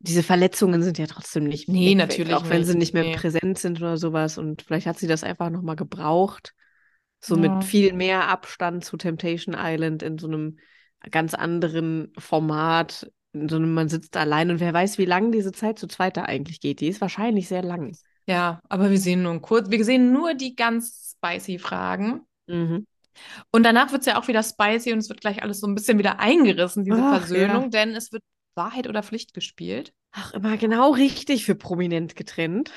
diese Verletzungen sind ja trotzdem nicht Nee, weg, weg, natürlich auch wenn sie nicht, nicht mehr nee. präsent sind oder sowas. Und vielleicht hat sie das einfach nochmal gebraucht. So Ja. mit viel mehr Abstand zu Temptation Island in so einem ganz anderen Format. In so einem, man sitzt allein und wer weiß, wie lang diese Zeit zu zweit da eigentlich geht. Die ist wahrscheinlich sehr lang. Ja, aber wir sehen nur kurz, wir sehen nur die ganz spicy Fragen. Mhm. Und danach wird es ja auch wieder spicy und es wird gleich alles so ein bisschen wieder eingerissen, diese Ach, Versöhnung, ja. denn es wird Wahrheit oder Pflicht gespielt. Ach, immer genau richtig für prominent getrennt.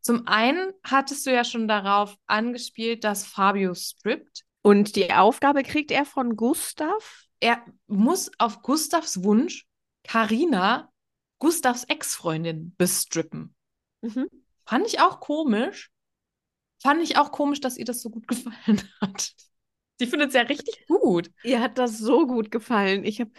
Zum einen hattest du ja schon darauf angespielt, dass Fabio strippt. Und die Aufgabe kriegt er von Gustav. Er muss auf Gustavs Wunsch Karina, Gustavs Ex-Freundin, bestrippen. Mhm. Fand ich auch komisch. Fand ich auch komisch, dass ihr das so gut [laughs] gefallen hat. Die findet es ja richtig gut. Ihr hat das so gut gefallen. Ich habe,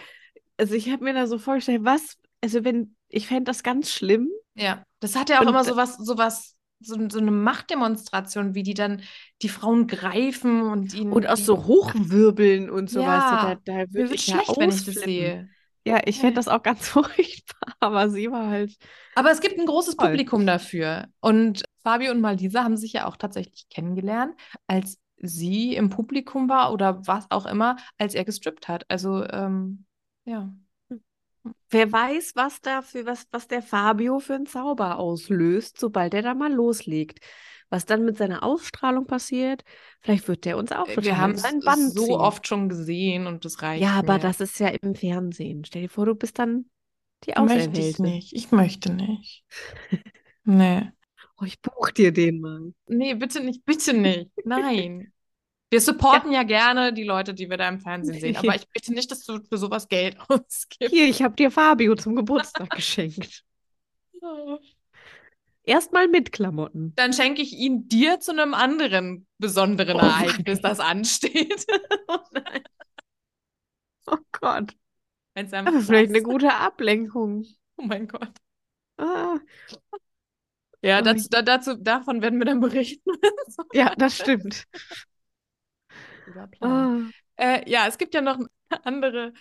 also ich habe mir da so vorgestellt, was, also wenn, ich fände das ganz schlimm. Ja, das hat ja auch Und, immer äh, so was, so was, so, eine Machtdemonstration, wie die dann die Frauen greifen und ihnen Und die- so Hochwirbeln und sowas. Ja, da, da würde wird ich ja schlecht, wenn ich das sehe. Ja, ich fände das auch ganz [laughs] furchtbar, aber sie war halt. Aber es gibt ein großes Toll. Publikum dafür. Und Fabio und Malisa haben sich ja auch tatsächlich kennengelernt, als sie im Publikum war oder was auch immer, als er gestrippt hat. Also, ähm, ja. Wer weiß, was dafür, was, was der Fabio für einen Zauber auslöst, sobald er da mal loslegt. Was dann mit seiner Ausstrahlung passiert, vielleicht wird der uns auch total Wir haben in es seinen Bann so ziehen. oft schon gesehen und das reicht Ja, aber mir. das ist ja im Fernsehen. Stell dir vor, du bist dann die möchte ich Auserwählte. nicht. Ich möchte nicht. [laughs] Nee. Oh, ich buch dir den mal. Nee, bitte nicht, bitte nicht. Nein. [laughs] Wir supporten ja gerne die Leute, die wir da im Fernsehen sehen, aber ich [laughs] bitte nicht, dass du für sowas Geld ausgibst. Hier, ich habe dir Fabio zum Geburtstag geschenkt. Erstmal mit Klamotten. Dann schenke ich ihn dir zu einem anderen besonderen Oh Ereignis, das ansteht. [laughs] Oh. Oh Gott. Einfach Aber vielleicht eine passt. gute Ablenkung. Oh mein Gott. Ah, Ja, Oh dazu, da, dazu, davon werden wir dann berichten. [laughs] ja, das stimmt. Ah. Äh, ja, es gibt ja noch eine andere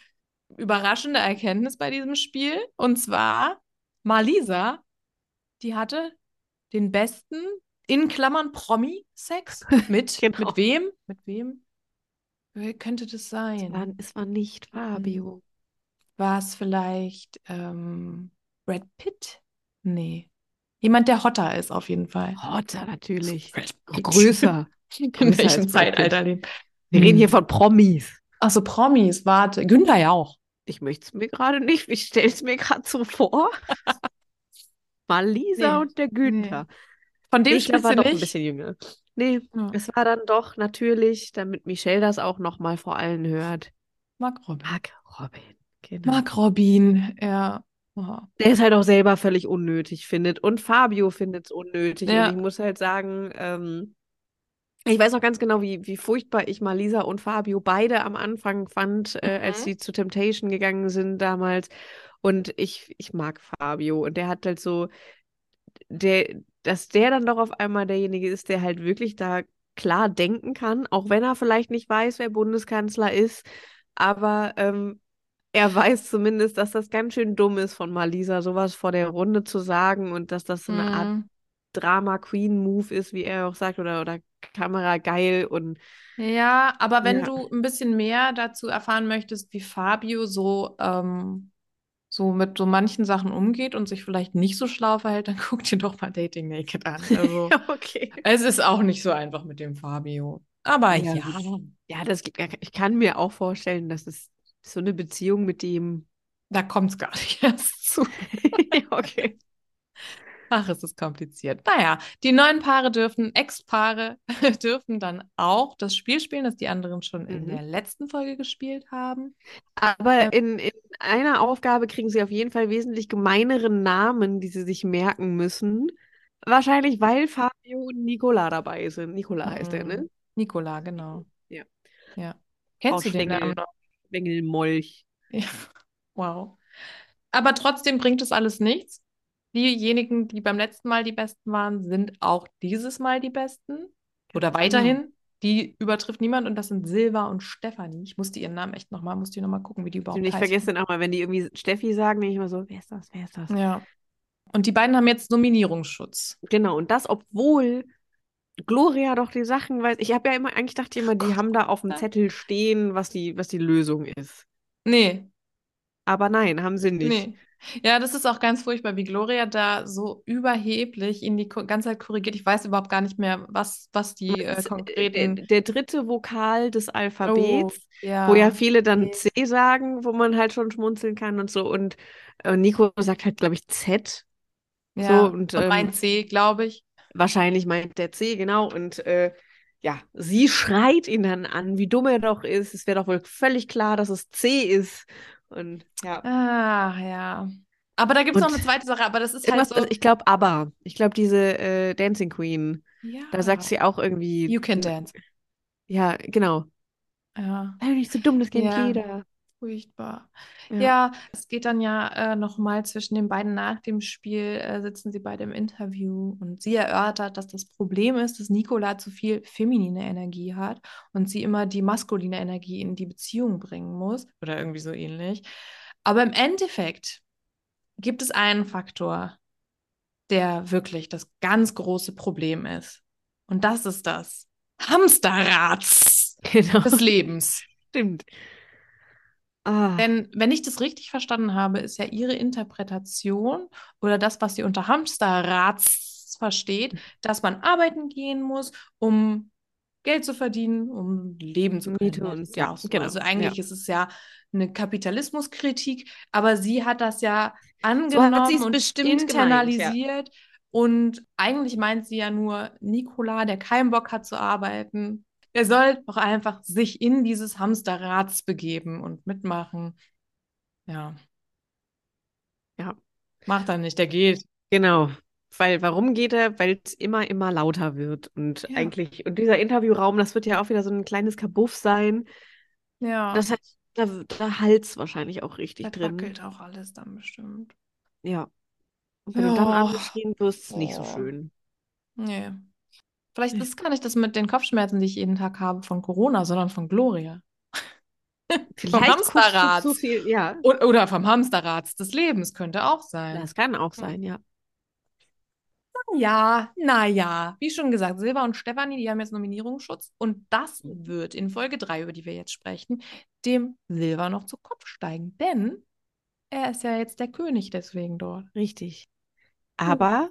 überraschende Erkenntnis bei diesem Spiel. Und zwar, Malisa, die hatte den besten, in Klammern, Promi-Sex. [laughs] Mit, Genau. mit wem? Mit wem? Wer könnte das Es war, sein? es war nicht Fabio. War es vielleicht ähm, Brad Pitt? Nee. Jemand, der hotter ist, auf jeden Fall. Hotter natürlich. Größer. [laughs] In welchem. Zeitalter leben? Wir reden hier von Promis. Achso, Promis, warte. Günther ja auch. Ich möchte es mir gerade nicht, ich stelle es mir gerade so vor. [laughs] Malisa Nee, und der Günther. Von dem Nee, ich war du doch ein nicht? bisschen jünger. Nee, Ja. es war dann doch natürlich, damit Michelle das auch nochmal vor allen hört. Mark Robin. Mark Robin. Genau. Mark Robin, ja. Oh. Der ist halt auch selber völlig unnötig findet. Und Fabio findet es unnötig. Ja. Und ich muss halt sagen, ähm, ich weiß auch ganz genau, wie, wie furchtbar ich Malisa und Fabio beide am Anfang fand, äh, als Mhm. sie zu Temptation gegangen sind damals. Und ich, ich mag Fabio. Und der hat halt so, der, dass der dann doch auf einmal derjenige ist, der halt wirklich da klar denken kann, auch wenn er vielleicht nicht weiß, wer Bundeskanzler ist. Aber ähm, er weiß zumindest, dass das ganz schön dumm ist von Malisa, sowas vor der Runde zu sagen und dass das so eine Art Mhm. Drama-Queen-Move ist, wie er auch sagt, oder, oder Kamera geil und Ja, aber wenn Ja. du ein bisschen mehr dazu erfahren möchtest, wie Fabio so, ähm, so mit so manchen Sachen umgeht und sich vielleicht nicht so schlau verhält, dann [laughs] guck dir doch mal Dating Naked an. Also, [laughs] okay. es ist auch nicht so einfach mit dem Fabio. Aber Ja, ja. Ja, das ich kann mir auch vorstellen, dass es so eine Beziehung mit dem. Da kommt es gar nicht [laughs] erst zu. ja, okay. Ach, es ist kompliziert. Naja, die neuen Paare dürfen, Ex-Paare [laughs] dürfen dann auch das Spiel spielen, das die anderen schon in Mhm. der letzten Folge gespielt haben. Aber Ähm. in, in einer Aufgabe kriegen sie auf jeden Fall wesentlich gemeinere Namen, die sie sich merken müssen. Wahrscheinlich, weil Fabio und Nicola dabei sind. Nicola heißt er, ne? Mhm. Nicola, genau. Ja. Ja. Kennst Frau du den Namen noch? Schwengelmolch. Ja. [laughs] Wow. Aber trotzdem bringt es alles nichts. Diejenigen, die beim letzten Mal die Besten waren, sind auch dieses Mal die Besten. Oder Ganz weiterhin. Die übertrifft niemand und das sind Silva und Stefanie. Ich musste ihren Namen echt nochmal, musste ich nochmal gucken, wie die überhaupt ich vergesse dann auch mal, wenn die irgendwie Steffi sagen, denke ich immer so, wer ist das, wer ist das? Ja. Und die beiden haben jetzt Nominierungsschutz. Genau, und das, obwohl Gloria doch die Sachen weiß. Ich habe ja immer, eigentlich dachte ich immer, die Gott. haben da auf dem Zettel stehen, was die, was die Lösung ist. Nee, Aber nein, haben sie nicht. nee. Ja, das ist auch ganz furchtbar, wie Gloria da so überheblich ihn die ganze Zeit korrigiert. Ich weiß überhaupt gar nicht mehr, was, was die äh, äh, konkreten. der, der dritte Vokal des Oh, Alphabets, ja. wo ja viele dann. C sagen, wo man halt schon schmunzeln kann und so. Und äh, Nico sagt halt, glaube ich, Z. Ja. So, und, und mein ähm, C, glaube ich. Wahrscheinlich meint der C, genau. Und äh, ja, sie schreit ihn dann an, wie dumm er doch ist. Es wäre doch wohl völlig klar, dass es C ist. Und ja. Ah, ja. Aber da gibt es noch eine zweite Sache, aber das ist halt so. also ich glaube, aber. Ich glaube, diese äh, Dancing Queen, Ja. da sagt sie auch irgendwie. You can dance. Ja, genau. Ja, Sei nicht so dumm, das kennt Ja. jeder. Furchtbar. Ja. Ja, es geht dann ja äh, nochmal zwischen den beiden nach dem Spiel, äh, sitzen sie beide im Interview und sie erörtert, dass das Problem ist, dass Nicola zu viel feminine Energie hat und sie immer die maskuline Energie in die Beziehung bringen muss oder irgendwie so ähnlich. Aber im Endeffekt gibt es einen Faktor, der wirklich das ganz große Problem ist. Und das ist das Hamsterrad [laughs] Genau. des Lebens. Stimmt. Ah, Denn wenn ich das richtig verstanden habe, ist ja ihre Interpretation oder das, was sie unter Hamsterrads versteht, dass man arbeiten gehen muss, um Geld zu verdienen, um leben zu können. Und- ja, so. genau, Also eigentlich ja. ist es ja eine Kapitalismuskritik, aber sie hat das ja So angenommen sie es und bestimmt gemeint, ja. internalisiert. Und eigentlich meint sie ja nur, Nikola, der keinen Bock hat zu arbeiten, der soll doch einfach sich in dieses Hamsterrad begeben und mitmachen. Ja. Ja. Macht er nicht, der geht. Genau. Weil, warum geht er? Weil es immer, immer lauter wird. Und Ja. eigentlich, und dieser Interviewraum, das wird ja auch wieder so ein kleines Kabuff sein. Ja. Das heißt, da, da halt's wahrscheinlich auch richtig da drin. wackelt auch alles dann bestimmt. Ja. Und wenn du dann Ja. angeschrien wirst, ist nicht so schön. Nee. Vielleicht Nee. ist gar nicht das mit den Kopfschmerzen, die ich jeden Tag habe von Corona, sondern von Gloria. [laughs] Vielleicht du Hamsterrad. zu viel. Ja, Oder vom Hamsterrad des Lebens könnte auch sein. das kann auch sein, ja. Ja, naja, wie schon gesagt, Silva und Stefanie, die haben jetzt Nominierungsschutz und das wird in Folge 3, über die wir jetzt sprechen, dem Silva noch zu Kopf steigen, denn er ist ja jetzt der König deswegen dort. Richtig. Aber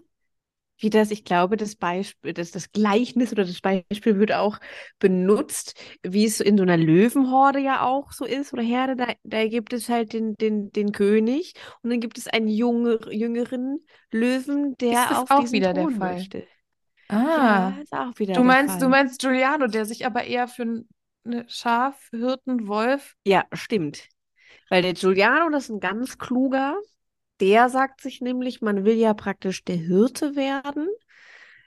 wie das, ich glaube, das Beispiel, das, das Gleichnis oder das Beispiel wird auch benutzt, wie es in so einer Löwenhorde ja auch so ist oder Herde, da, da gibt es halt den, den, den König und dann gibt es einen junge, jüngeren Löwen, der Ist das auf auch diesen wieder der Thron Fall? möchte. Ah, Ja, ist auch wieder du der meinst, Fall. du meinst Giuliano, der sich aber eher für ein eine Schaf, Hirten, Wolf. Ja, stimmt. Weil der Giuliano, das ist ein ganz kluger, der sagt sich nämlich, man will ja praktisch der Hirte werden,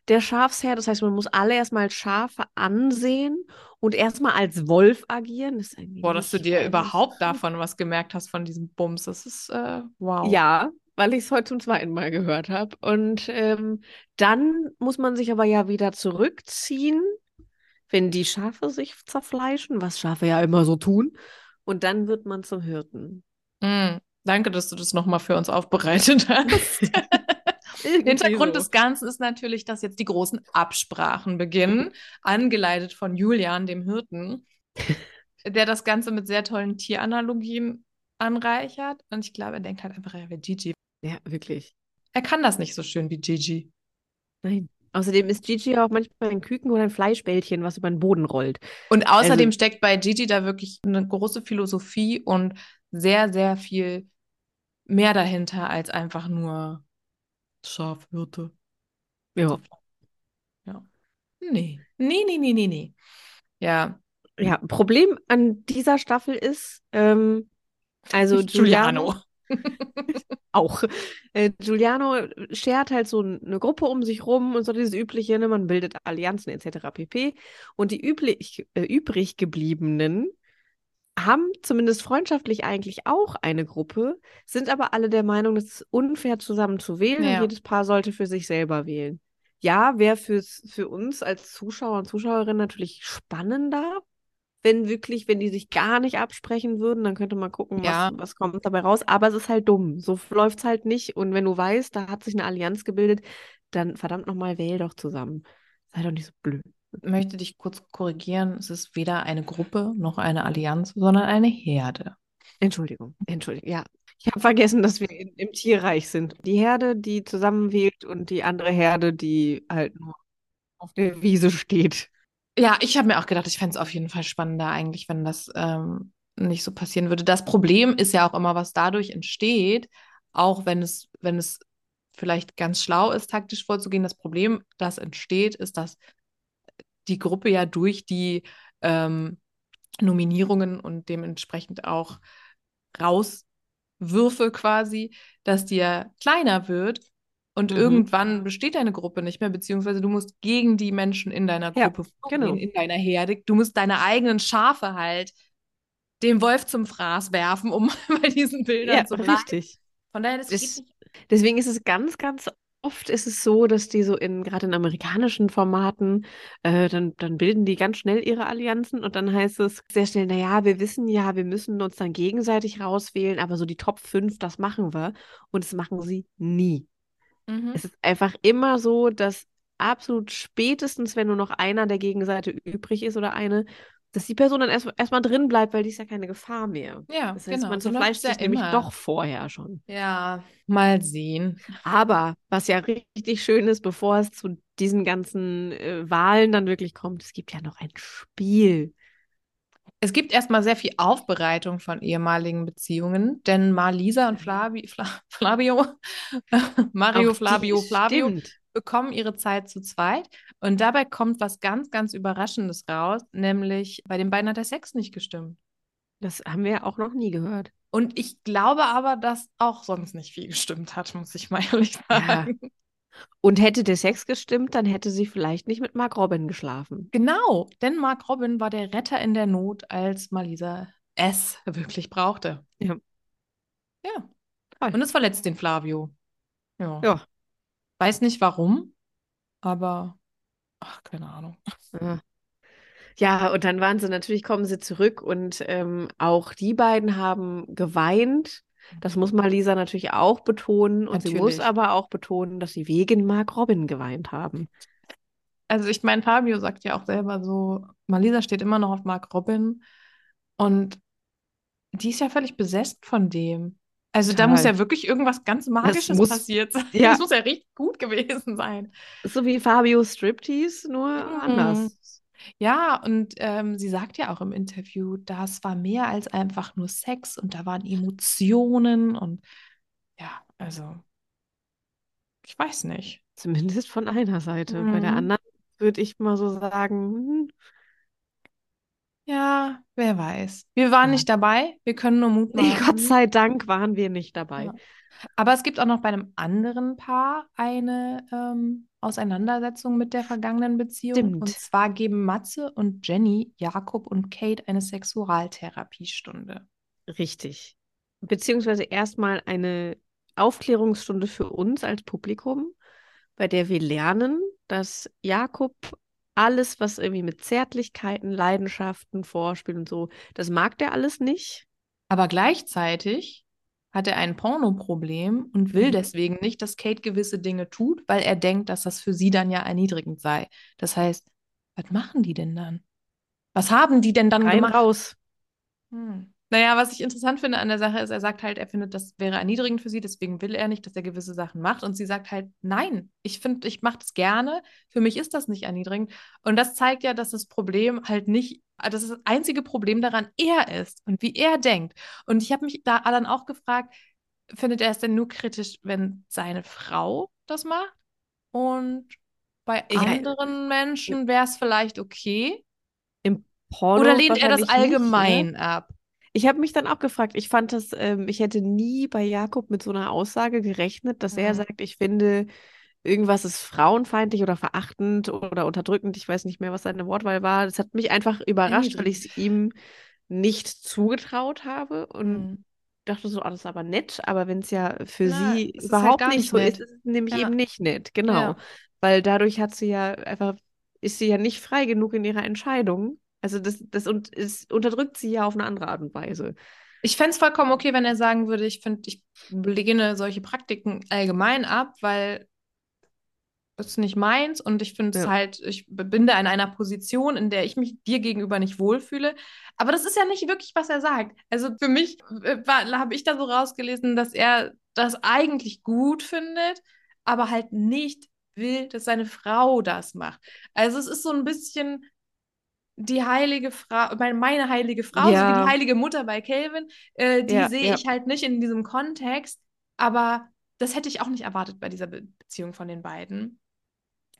der Schafsherr. Das heißt, man muss alle erstmal Schafe ansehen und erstmal als Wolf agieren. Das Boah, dass du dir so überhaupt davon was gemerkt hast von diesem Bums. Das ist äh, wow. Ja, weil ich es heute zum zweiten Mal gehört habe. Und ähm, dann muss man sich aber ja wieder zurückziehen, wenn die Schafe sich zerfleischen, was Schafe ja immer so tun. Und dann wird man zum Hirten. Mm, danke, dass du das nochmal für uns aufbereitet [laughs] hast. Hintergrund so. des Ganzen ist natürlich, dass jetzt die großen Absprachen beginnen, angeleitet von Julian, dem Hirten, der das Ganze mit sehr tollen Tieranalogien anreichert. Und ich glaube, er denkt halt einfach, er wäre Gigi. Ja, wirklich. Er kann das nicht so schön wie Gigi. Nein. Außerdem ist Gigi auch manchmal ein Küken oder ein Fleischbällchen, was über den Boden rollt. Und außerdem Also- steckt bei Gigi da wirklich eine große Philosophie und sehr, sehr viel mehr dahinter als einfach nur Schafhirte. Ja. Ja. Nee. Nee, nee, nee, nee, nee. Ja. Ja, Problem an dieser Staffel ist, ähm, also [laughs] Giuliano, [laughs] auch. Äh, Giuliano schert halt so eine Gruppe um sich rum und so dieses Übliche, ne? Man bildet Allianzen etc. pp. Und die üblich, äh, übrig gebliebenen haben zumindest freundschaftlich eigentlich auch eine Gruppe, sind aber alle der Meinung, es ist unfair zusammen zu wählen Ja. und jedes Paar sollte für sich selber wählen. Ja, wäre fürs, für uns als Zuschauer und Zuschauerinnen natürlich spannender, wenn wirklich, wenn die sich gar nicht absprechen würden, dann könnte man gucken, Ja. was, was kommt dabei raus. Aber es ist halt dumm. So läuft es halt nicht. Und wenn du weißt, da hat sich eine Allianz gebildet, dann verdammt nochmal, wähl doch zusammen. Sei doch nicht so blöd. Möchte dich kurz korrigieren. Es ist weder eine Gruppe noch eine Allianz, sondern eine Herde. Entschuldigung, Entschuldigung. Ja, ich habe vergessen, dass wir in, im Tierreich sind. Die Herde, die zusammenwählt und die andere Herde, die halt nur auf der Wiese steht. Ja, ich habe mir auch gedacht, ich fände es auf jeden Fall spannender eigentlich, wenn das ähm, nicht so passieren würde. Das Problem ist ja auch immer, was dadurch entsteht, auch wenn es, wenn es vielleicht ganz schlau ist, taktisch vorzugehen. Das Problem, das entsteht, ist, dass die Gruppe ja durch die ähm, Nominierungen und dementsprechend auch Rauswürfe quasi, dass die ja kleiner wird und Mhm. irgendwann besteht deine Gruppe nicht mehr, beziehungsweise du musst gegen die Menschen in deiner Ja, Gruppe vorgehen, genau. in deiner Herde. Du musst deine eigenen Schafe halt dem Wolf zum Fraß werfen, um [laughs] bei diesen Bildern Ja, zu bleiben. richtig. Von daher, das, Das-. Deswegen ist es ganz, ganz oft ist es so, dass die so in, gerade in amerikanischen Formaten, äh, dann, dann bilden die ganz schnell ihre Allianzen und dann heißt es sehr schnell, naja, wir wissen ja, wir müssen uns dann gegenseitig rauswählen, aber so die Top 5, das machen wir. Und das machen sie nie. Mhm. Es ist einfach immer so, dass absolut spätestens, wenn nur noch einer der Gegenseite übrig ist oder eine, dass die Person dann erst erstmal drin bleibt, weil die ist ja keine Gefahr mehr. Ja, Das heißt, genau. man so zerfleischt läuft's sich nämlich immer. doch vorher schon. Ja, mal sehen. Aber was ja richtig schön ist, bevor es zu diesen ganzen äh, Wahlen dann wirklich kommt, es gibt ja noch ein Spiel. Es gibt erstmal sehr viel Aufbereitung von ehemaligen Beziehungen, denn Marlisa und Flavi, Fla, Flavio, [laughs] Mario, Auch Flavio, Flavio Stimmt. Bekommen ihre Zeit zu zweit und dabei kommt was ganz, ganz Überraschendes raus, nämlich bei den beiden hat der Sex nicht gestimmt. Das haben wir ja auch noch nie gehört. Und ich glaube aber, dass auch sonst nicht viel gestimmt hat, muss ich mal ehrlich [laughs] Ja. sagen. Und hätte der Sex gestimmt, dann hätte sie vielleicht nicht mit Mark Robin geschlafen. Genau, denn Mark Robin war der Retter in der Not, als Marlisa es wirklich brauchte. Ja. Ja. Und es verletzt den Flavio. Ja. Ja. Weiß nicht warum, aber ach, keine Ahnung. Ja. Ja, und dann waren sie natürlich, kommen sie zurück und ähm, auch die beiden haben geweint. Das muss Marlisa natürlich auch betonen. Und sie muss Natürlich. aber auch betonen, dass sie wegen Mark Robin geweint haben. Also ich meine, Fabio sagt ja auch selber so, Marlisa steht immer noch auf Mark Robin und die ist ja völlig besessen von dem. Also da muss ja wirklich irgendwas ganz Magisches muss- passiert sein. ja. Das muss ja richtig gut gewesen sein. So wie Fabio Striptease, nur Mhm. anders. Ja, und ähm, sie sagt ja auch im Interview, das war mehr als einfach nur Sex und da waren Emotionen und ja, also ich weiß nicht. Zumindest von einer Seite. Bei der Mhm. anderen würde ich mal so sagen, hm, Ja, wer weiß. Wir waren Ja. nicht dabei, wir können nur [laughs] nee, mutmaßen. Gott sei Dank waren wir nicht dabei. Ja. Aber es gibt auch noch bei einem anderen Paar eine ähm, Auseinandersetzung mit der vergangenen Beziehung. Stimmt. Und zwar geben Matze und Jenny, Jakob und Kate eine Sexualtherapiestunde. Richtig. Beziehungsweise erstmal eine Aufklärungsstunde für uns als Publikum, bei der wir lernen, dass Jakob alles, was irgendwie mit Zärtlichkeiten, Leidenschaften, Vorspiel und so, das mag der alles nicht. Aber gleichzeitig hat er ein Pornoproblem und will Mhm. deswegen nicht, dass Kate gewisse Dinge tut, weil er denkt, dass das für sie dann ja erniedrigend sei. Das heißt, was machen die denn dann? Was haben die denn dann Rein gemacht? raus. Hm. Naja, was ich interessant finde an der Sache ist, er sagt halt, er findet, das wäre erniedrigend für sie, deswegen will er nicht, dass er gewisse Sachen macht. Und sie sagt halt, nein, ich finde, ich mache das gerne. Für mich ist das nicht erniedrigend. Und das zeigt ja, dass das Problem halt nicht, dass das einzige Problem daran er ist und wie er denkt. Und ich habe mich da dann auch gefragt, findet er es denn nur kritisch, wenn seine Frau das macht. Und bei Ja, anderen Menschen wäre es vielleicht okay. Im Porno Oder lehnt er das wahrscheinlich nicht, ne? allgemein ab? Ich habe mich dann auch gefragt, ich fand das, ähm, ich hätte nie bei Jakob mit so einer Aussage gerechnet, dass er Mhm. sagt, ich finde, irgendwas ist frauenfeindlich oder verachtend oder unterdrückend. Ich weiß nicht mehr, was seine Wortwahl war. Das hat mich einfach überrascht, weil ich es ihm nicht zugetraut habe und Mhm. dachte so, ah, das ist aber nett, aber wenn es ja für Na, sie ist halt überhaupt gar nicht so ist, nett. ist es nämlich Ja. eben nicht nett, genau. Ja. Weil dadurch hat sie ja einfach, ist sie ja nicht frei genug in ihrer Entscheidung. Also das, das und es unterdrückt sie ja auf eine andere Art und Weise. Ich fände es vollkommen okay, wenn er sagen würde, ich finde, ich lehne solche Praktiken allgemein ab, weil es ist nicht meins und ich finde es Ja. halt, ich bin da in einer Position, in der ich mich dir gegenüber nicht wohlfühle. Aber das ist ja nicht wirklich, was er sagt. Also für mich äh, habe ich da so rausgelesen, dass er das eigentlich gut findet, aber halt nicht will, dass seine Frau das macht. Also es ist so ein bisschen die heilige Frau, meine, meine heilige Frau, so wie die Ja. heilige Mutter bei Calvin, äh, die Ja, sehe ja. ich halt nicht in diesem Kontext, aber das hätte ich auch nicht erwartet bei dieser Be Beziehung von den beiden.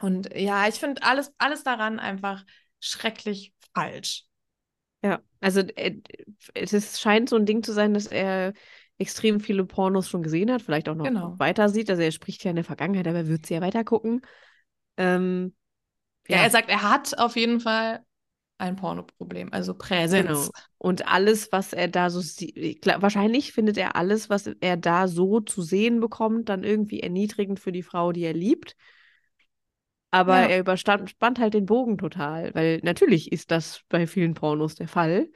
Und ja, ich finde alles, alles daran einfach schrecklich falsch. Ja, also äh, es scheint so ein Ding zu sein, dass er extrem viele Pornos schon gesehen hat, vielleicht auch noch Genau. weiter sieht. Also er spricht ja in der Vergangenheit, aber er wird sie ja weiter gucken. Ähm, Ja, ja, er sagt, er hat auf jeden Fall ein Pornoproblem, also Präsenz. genau. Und alles, was er da so sieht, wahrscheinlich findet er alles, was er da so zu sehen bekommt, dann irgendwie erniedrigend für die Frau, die er liebt. Aber Ja. er überspannt spannt halt den Bogen total, weil natürlich ist das bei vielen Pornos der Fall.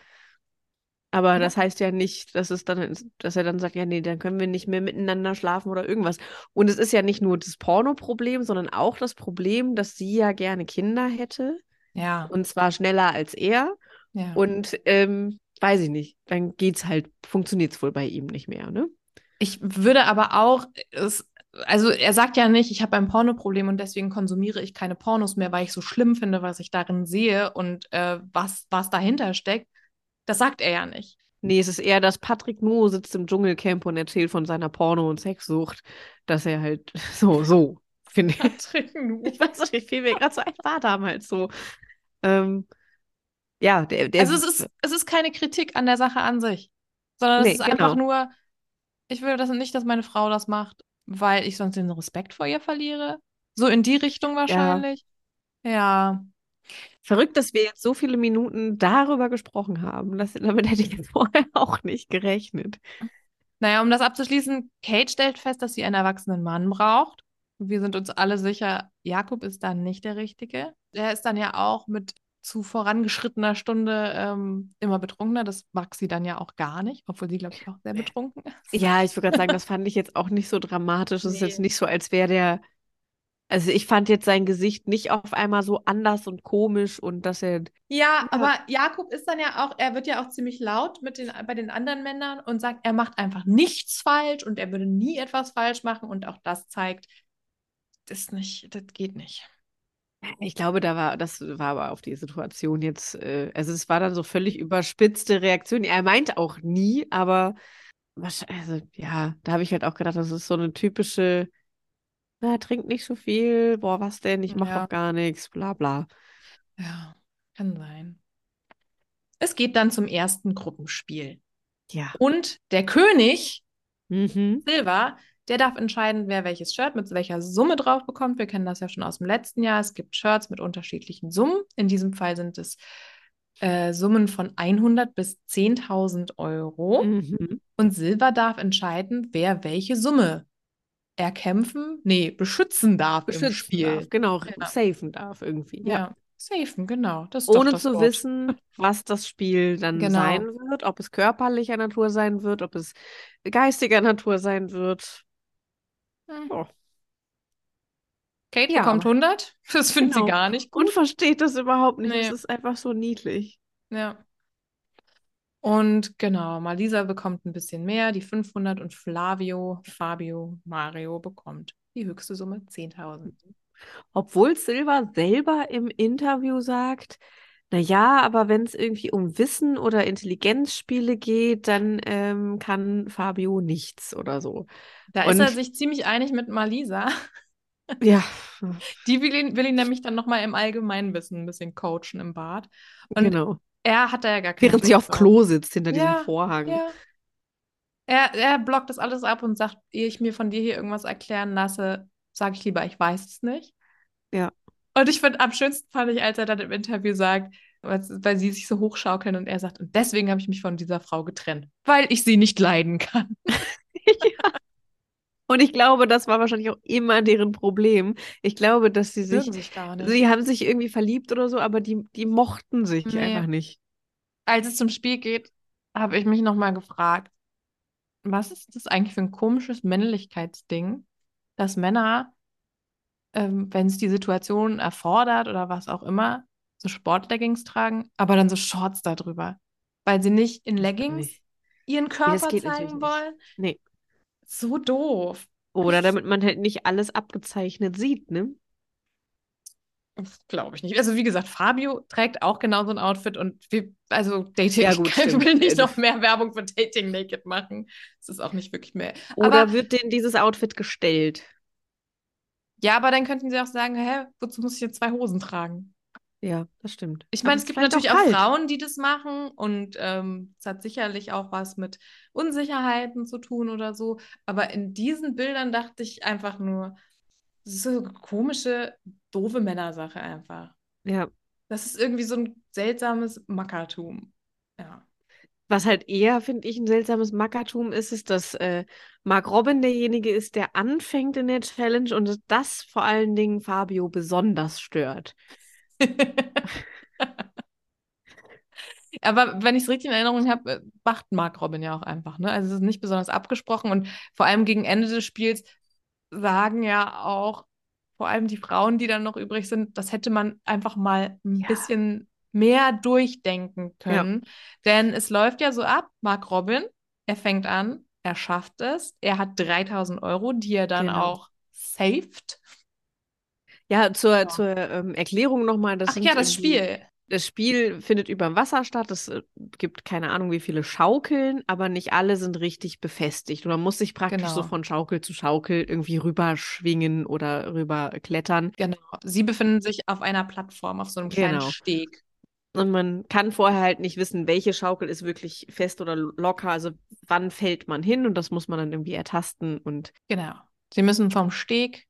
Aber Ja. das heißt ja nicht, dass es dann, dass er dann sagt, ja, nee, dann können wir nicht mehr miteinander schlafen oder irgendwas. Und es ist ja nicht nur das Porno-Problem, sondern auch das Problem, dass sie ja gerne Kinder hätte. Ja, Und zwar schneller als er. ja. Und ähm, weiß ich nicht, dann geht's halt, funktioniert's wohl bei ihm nicht mehr, ne? Ich würde aber auch, es, also er sagt ja nicht, ich habe ein Pornoproblem und deswegen konsumiere ich keine Pornos mehr, weil ich so schlimm finde, was ich darin sehe und äh, was, was dahinter steckt. Das sagt er ja nicht. Nee, es ist eher, dass Patrick Nuo sitzt im Dschungelcamp und erzählt von seiner Porno- und Sexsucht, dass er halt [laughs] so, so, finde ich. Patrick Nuo. Ich weiß nicht, fiel mir gerade so ein, war damals so. Ähm, ja, der, der Also es ist, es ist keine Kritik an der Sache an sich, sondern Nee, es ist einfach genau. nur, ich will das nicht, dass meine Frau das macht, weil ich sonst den Respekt vor ihr verliere. So in die Richtung wahrscheinlich. Ja. verrückt, dass wir jetzt so viele Minuten darüber gesprochen haben. Das, damit hätte ich jetzt [laughs] vorher auch nicht gerechnet. Naja, um das abzuschließen, Kate stellt fest, dass sie einen erwachsenen Mann braucht. Wir sind uns alle sicher, Jakob ist dann nicht der Richtige. Er ist dann ja auch mit zu vorangeschrittener Stunde ähm, immer betrunkener. Das mag sie dann ja auch gar nicht, obwohl sie, glaube ich, auch sehr betrunken ist. Ja, ich würde gerade sagen, das [laughs] fand ich jetzt auch nicht so dramatisch. Es ist jetzt Nee. nicht so, als wäre der. Also ich fand jetzt sein Gesicht nicht auf einmal so anders und komisch und dass er. Ja, aber Jakob ist dann ja auch, er wird ja auch ziemlich laut mit den, bei den anderen Männern und sagt, er macht einfach nichts falsch und er würde nie etwas falsch machen und auch das zeigt, das nicht, das geht nicht. Ich glaube, da war, das war aber auf die Situation jetzt, äh, also es war dann so völlig überspitzte Reaktion. Er meint auch nie, aber also ja, da habe ich halt auch gedacht, das ist so eine typische, na, trink nicht so viel, boah, was denn, ich mache Ja. doch gar nichts, bla bla. Ja, kann sein. Es geht dann zum ersten Gruppenspiel. Ja. Und der König, Mhm. Silva, der darf entscheiden, wer welches Shirt mit welcher Summe drauf bekommt. Wir kennen das ja schon aus dem letzten Jahr. Es gibt Shirts mit unterschiedlichen Summen. In diesem Fall sind es äh, Summen von 100 bis 10.000 Euro. Mhm. Und Silva darf entscheiden, wer welche Summe erkämpfen, nee, beschützen darf im Beschützen Spiel. darf, genau, Ja. safen darf irgendwie. Ja. Ja, safen, genau. Ohne zu Wort. wissen, was das Spiel dann Genau. sein wird, ob es körperlicher Natur sein wird, ob es geistiger Natur sein wird. Oh. Kate Ja. bekommt 100. [laughs] Das findet Genau. sie gar nicht Und gut. versteht das überhaupt nicht. Nee. Es ist einfach so niedlich. Ja. Und genau, Malisa bekommt ein bisschen mehr, die 500 und Flavio, Fabio, Mario bekommt die höchste Summe 10.000. Obwohl Silva selber im Interview sagt, na ja, aber wenn es irgendwie um Wissen oder Intelligenzspiele geht, dann ähm, kann Fabio nichts oder so. Da Und- ist er sich ziemlich einig mit Malisa. Ja, [laughs] Die will ihn, will ihn nämlich dann nochmal im Allgemeinwissen ein bisschen coachen im Bad. Und genau. er hat da ja gar keine Während sie Lust auf drauf. Klo sitzt hinter Ja, diesem Vorhang. Ja. Er, er blockt das alles ab und sagt, ehe ich mir von dir hier irgendwas erklären lasse, sage ich lieber, ich weiß es nicht. Ja. Und ich finde, am schönsten fand ich, als er dann im Interview sagt, weil, sie sich so hochschaukeln und er sagt, und deswegen habe ich mich von dieser Frau getrennt, weil ich sie nicht leiden kann. [laughs] ja. Und ich glaube, das war wahrscheinlich auch immer deren Problem. Ich glaube, dass sie sich, sich gar nicht. sie haben sich irgendwie verliebt oder so, aber die, die mochten sich Nee. einfach nicht. Als es zum Spiel geht, habe ich mich nochmal gefragt, was ist das eigentlich für ein komisches Männlichkeitsding, dass Männer, ähm, wenn es die Situation erfordert oder was auch immer, so Sportleggings tragen, aber dann so Shorts darüber, weil sie nicht in Leggings nicht. ihren das Körper natürlich zeigen wollen. Nee. So doof. Oder damit man halt nicht alles abgezeichnet sieht, ne? Glaube ich nicht. Also wie gesagt, Fabio trägt auch genau so ein Outfit und wir, also Dating, Ja, gut, ich [laughs] will nicht Äh, noch mehr Werbung für Dating Naked machen. Es ist auch nicht wirklich mehr. Oder Aber wird denen dieses Outfit gestellt? Ja, aber dann könnten sie auch sagen, hä, wozu muss ich jetzt zwei Hosen tragen? Ja, das stimmt. Ich meine, es gibt natürlich auch auch. Frauen, die das machen und ähm, es hat sicherlich auch was mit Unsicherheiten zu tun oder so. Aber in diesen Bildern dachte ich einfach nur, das ist so eine komische, doofe Männersache einfach. Ja. Das ist irgendwie so ein seltsames Mackertum. Ja. Was halt eher, finde ich, ein seltsames Mackertum ist, ist, dass äh, Mark Robin derjenige ist, der anfängt in der Challenge und das vor allen Dingen Fabio besonders stört. Aber wenn ich es richtig in Erinnerung habe, äh, macht Mark Robin ja auch einfach, ne? Also es ist nicht besonders abgesprochen und vor allem gegen Ende des Spiels sagen ja auch vor allem die Frauen, die dann noch übrig sind, das hätte man einfach mal ein Ja. bisschen mehr durchdenken können. Denn es läuft ja so ab, Mark Robin, er fängt an, er schafft es, er hat 3000 Euro, die er dann Genau. auch saved. Ja, zur, Ja. zur ähm, Erklärung nochmal, das Ach ja, das Spiel. Das Spiel findet über dem Wasser statt. Es äh, gibt keine Ahnung, wie viele Schaukeln, aber nicht alle sind richtig befestigt. Und man muss sich praktisch so Genau. von Schaukel zu Schaukel irgendwie rüberschwingen oder rüberklettern. Genau. Sie befinden sich auf einer Plattform, auf so einem kleinen Genau. Steg. Und man kann vorher halt nicht wissen, welche Schaukel ist wirklich fest oder locker. Also wann fällt man hin und das muss man dann irgendwie ertasten. Und Genau. Sie müssen vom Steg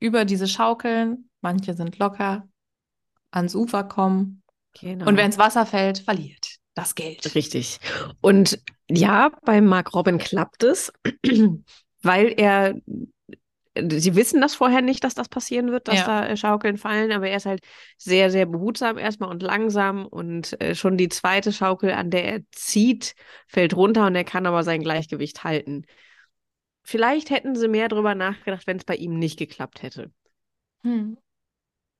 über diese Schaukeln, manche sind locker, ans Ufer kommen. genau. Und wer ins Wasser fällt, verliert das Geld. Richtig. Und ja, bei Mark Robin klappt es, weil er, sie wissen das vorher nicht, dass das passieren wird, dass Ja. da äh, Schaukeln fallen, aber er ist halt sehr, sehr behutsam erstmal und langsam und äh, schon die zweite Schaukel, an der er zieht, fällt runter und er kann aber sein Gleichgewicht halten. Vielleicht hätten sie mehr drüber nachgedacht, wenn es bei ihm nicht geklappt hätte. Hm.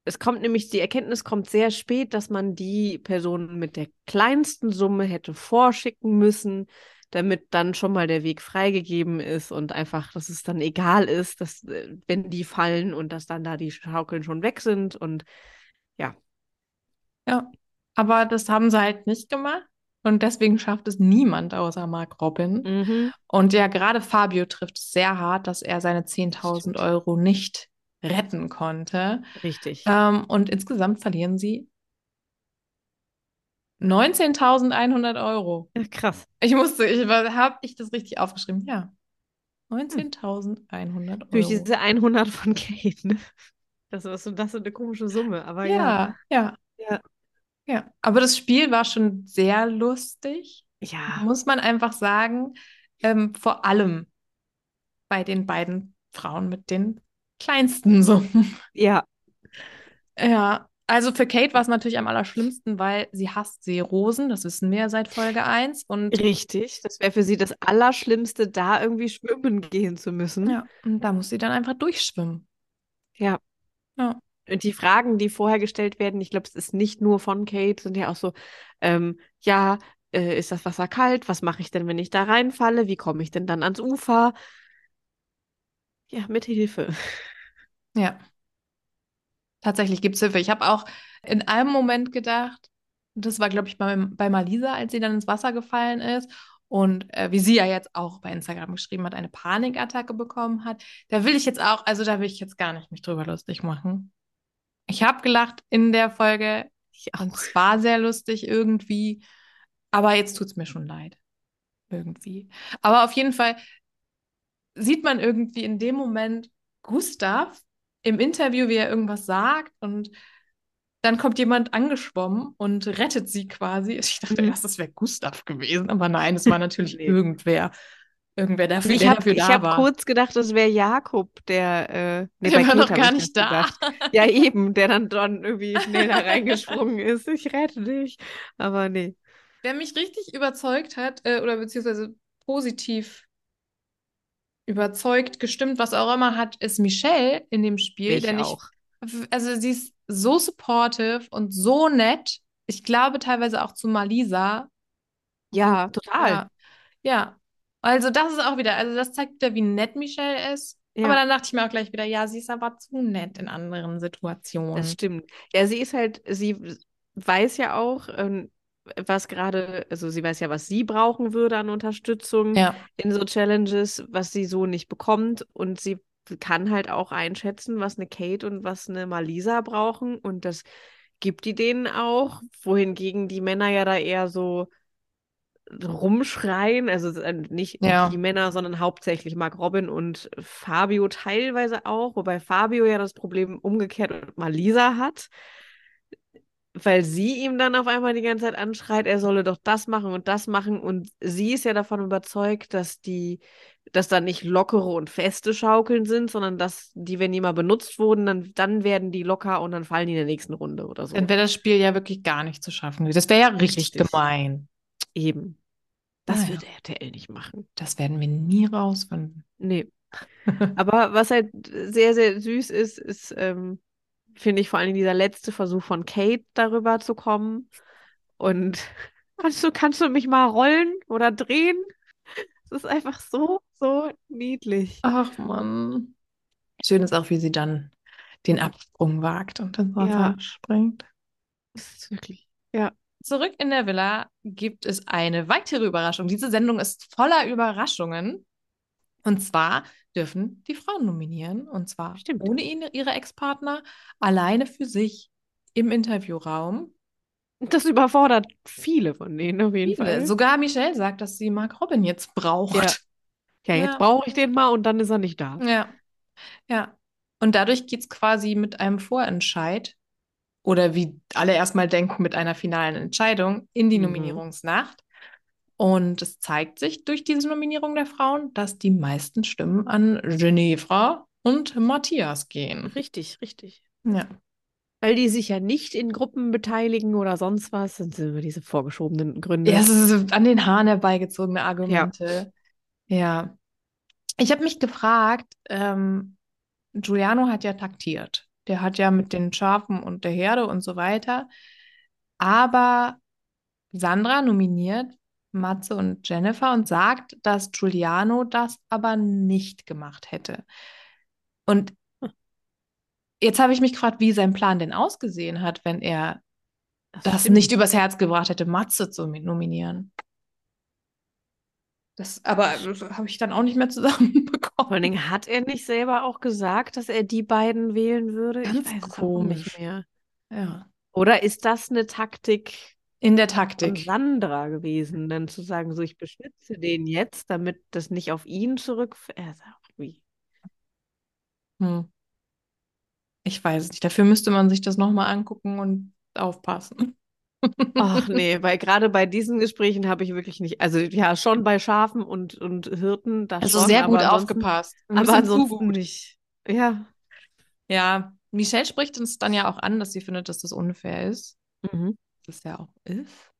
Es kommt nämlich, die Erkenntnis kommt sehr spät, dass man die Person mit der kleinsten Summe hätte vorschicken müssen, damit dann schon mal der Weg freigegeben ist und einfach, dass es dann egal ist, dass, äh, wenn die fallen und dass dann da die Schaukeln schon weg sind und Ja. Aber das haben sie halt nicht gemacht. Und deswegen schafft es niemand außer Mark Robin. mhm. Und ja, gerade Fabio trifft es sehr hart, dass er seine 10.000 Stimmt. Euro nicht retten konnte. richtig. Ähm, und insgesamt verlieren sie 19.100 Euro. Ja, krass. Ich musste, ich habe ich das richtig aufgeschrieben? Ja. 19.100 Durch Euro. diese 100 von Kate, ne? Das ist, so- das ist eine komische Summe, aber ja. Ja, ja, Ja. ja. Aber das Spiel war schon sehr lustig, Ja. muss man einfach sagen. Ähm, vor allem bei den beiden Frauen mit den kleinsten Summen. Ja. Ja, also für Kate war es natürlich am allerschlimmsten, weil sie hasst Seerosen, das wissen wir ja seit Folge 1. Und Richtig. Das wäre für sie das Allerschlimmste, da irgendwie schwimmen gehen zu müssen. ja, und da muss sie dann einfach durchschwimmen. Ja. Ja. Und die Fragen, die vorher gestellt werden, ich glaube, es ist nicht nur von Kate, sind ja auch so, ähm, ja, äh, ist das Wasser kalt? Was mache ich denn, wenn ich da reinfalle? Wie komme ich denn dann ans Ufer? Ja, mit Hilfe. Ja. Tatsächlich gibt es Hilfe. Ich habe auch in einem Moment gedacht, das war, glaube ich, bei, bei Malisa, als sie dann ins Wasser gefallen ist und äh, wie sie ja jetzt auch bei Instagram geschrieben hat, eine Panikattacke bekommen hat. Da will ich jetzt auch, also da will ich jetzt gar nicht mich drüber lustig machen. Ich habe gelacht in der Folge und es war sehr lustig irgendwie, aber jetzt tut es mir schon leid. Irgendwie. Aber auf jeden Fall sieht man irgendwie in dem Moment Gustav im Interview, wie er irgendwas sagt und dann kommt jemand angeschwommen und rettet sie quasi. Ich dachte Mhm. erst, das wäre Gustav gewesen, aber nein, es war [laughs] natürlich irgendwer. Irgendwer, dafür, Ich der habe dafür da hab war. kurz gedacht, das wäre Jakob, der, äh, nee, der war noch hab gar ich nicht da. Ja, [laughs] eben, der dann, dann irgendwie schnell da reingesprungen ist. Ich rette dich. Aber nee. Wer mich richtig überzeugt hat, äh, oder beziehungsweise positiv überzeugt, gestimmt, was auch immer hat, ist Michelle in dem Spiel. Mich denn ich, auch. also sie ist so supportive und so nett. Ich glaube teilweise auch zu Malisa. Ja, total. Ja, ja. Also das ist auch wieder, also das zeigt wieder, wie nett Michelle ist. Ja. Aber dann dachte ich mir auch gleich wieder, ja, sie ist aber zu nett in anderen Situationen. Das stimmt. Ja, sie ist halt, sie weiß ja auch, ähm, was gerade, also sie weiß ja, was sie brauchen würde an Unterstützung Ja, in so Challenges, was sie so nicht bekommt. Und sie kann halt auch einschätzen, was eine Kate und was eine Malisa brauchen. Und das gibt die denen auch. Wohingegen die Männer ja da eher so rumschreien. Also äh, nicht Ja. die Männer, sondern hauptsächlich Mark Robin und Fabio teilweise auch. Wobei Fabio ja das Problem umgekehrt mit Malisa hat. Weil sie ihm dann auf einmal die ganze Zeit anschreit, er solle doch das machen und das machen. Und sie ist ja davon überzeugt, dass die, dass da nicht lockere und feste Schaukeln sind, sondern dass die, wenn die mal benutzt wurden, dann, dann werden die locker und dann fallen die in der nächsten Runde oder so. dann wäre das Spiel ja wirklich gar nicht zu schaffen. Das wäre ja richtig, Richtig. gemein. Eben. Das Naja. würde RTL nicht machen. Das werden wir nie rausfinden. Nee. [laughs] Aber was halt sehr, sehr süß ist, ist, ähm, finde ich vor allem dieser letzte Versuch von Kate darüber zu kommen. Und [laughs] kannst du, kannst du mich mal rollen oder drehen? Es ist einfach so, so niedlich. Ach Mann. Schön ist auch, wie sie dann den Absprung wagt und ins Wasser Ja. springt. Es ist wirklich. Zurück in der Villa gibt es eine weitere Überraschung. Diese Sendung ist voller Überraschungen. Und zwar dürfen die Frauen nominieren. Und zwar Stimmt. ohne ihn, ihre Ex-Partner, alleine für sich im Interviewraum. Das überfordert viele von denen auf jeden Viele. Fall. Sogar Michelle sagt, dass sie Mark Robin jetzt braucht. Ja. Ja, jetzt Ja. brauche ich den mal und dann ist er nicht da. Ja, ja. Und dadurch geht es quasi mit einem Vorentscheid oder wie alle erstmal denken, mit einer finalen Entscheidung in die Mhm. Nominierungsnacht. Und es zeigt sich durch diese Nominierung der Frauen, dass die meisten Stimmen an Genevra und Matthias gehen. Richtig, richtig. Ja. Weil die sich ja nicht in Gruppen beteiligen oder sonst was. Das sind immer diese vorgeschobenen Gründe. Ja, es ist an den Haaren herbeigezogene Argumente. Ja. Ich habe mich gefragt, ähm, Giuliano hat ja taktiert. Der hat ja mit den Schafen und der Herde und so weiter. Aber Sandra nominiert Matze und Jennifer und sagt, dass Giuliano das aber nicht gemacht hätte. Und jetzt habe ich mich gefragt, wie sein Plan denn ausgesehen hat, wenn er das stimmt. nicht übers Herz gebracht hätte, Matze zu nominieren. Das aber habe ich dann auch nicht mehr Vor allen zusammenbekommen. Dingen hat er nicht selber auch gesagt, dass er die beiden wählen würde? Ganz ich weiß komisch. nicht mehr. Ja. Oder ist das eine Taktik In der Taktik. Sandra gewesen, dann zu sagen, so ich beschütze den jetzt, damit das nicht auf ihn zurückfällt? Er. Hm. Ich weiß es nicht. Dafür müsste man sich das nochmal angucken und aufpassen. Ach [laughs] nee, weil gerade bei diesen Gesprächen habe ich wirklich nicht, also ja, schon bei Schafen und, und Hirten, das Also schon, sehr gut aufgepasst. Aber ansonsten nicht. Ja. Ja, Michelle spricht uns dann ja auch an, dass sie findet, dass das unfair ist. Mhm. Das ja auch ist.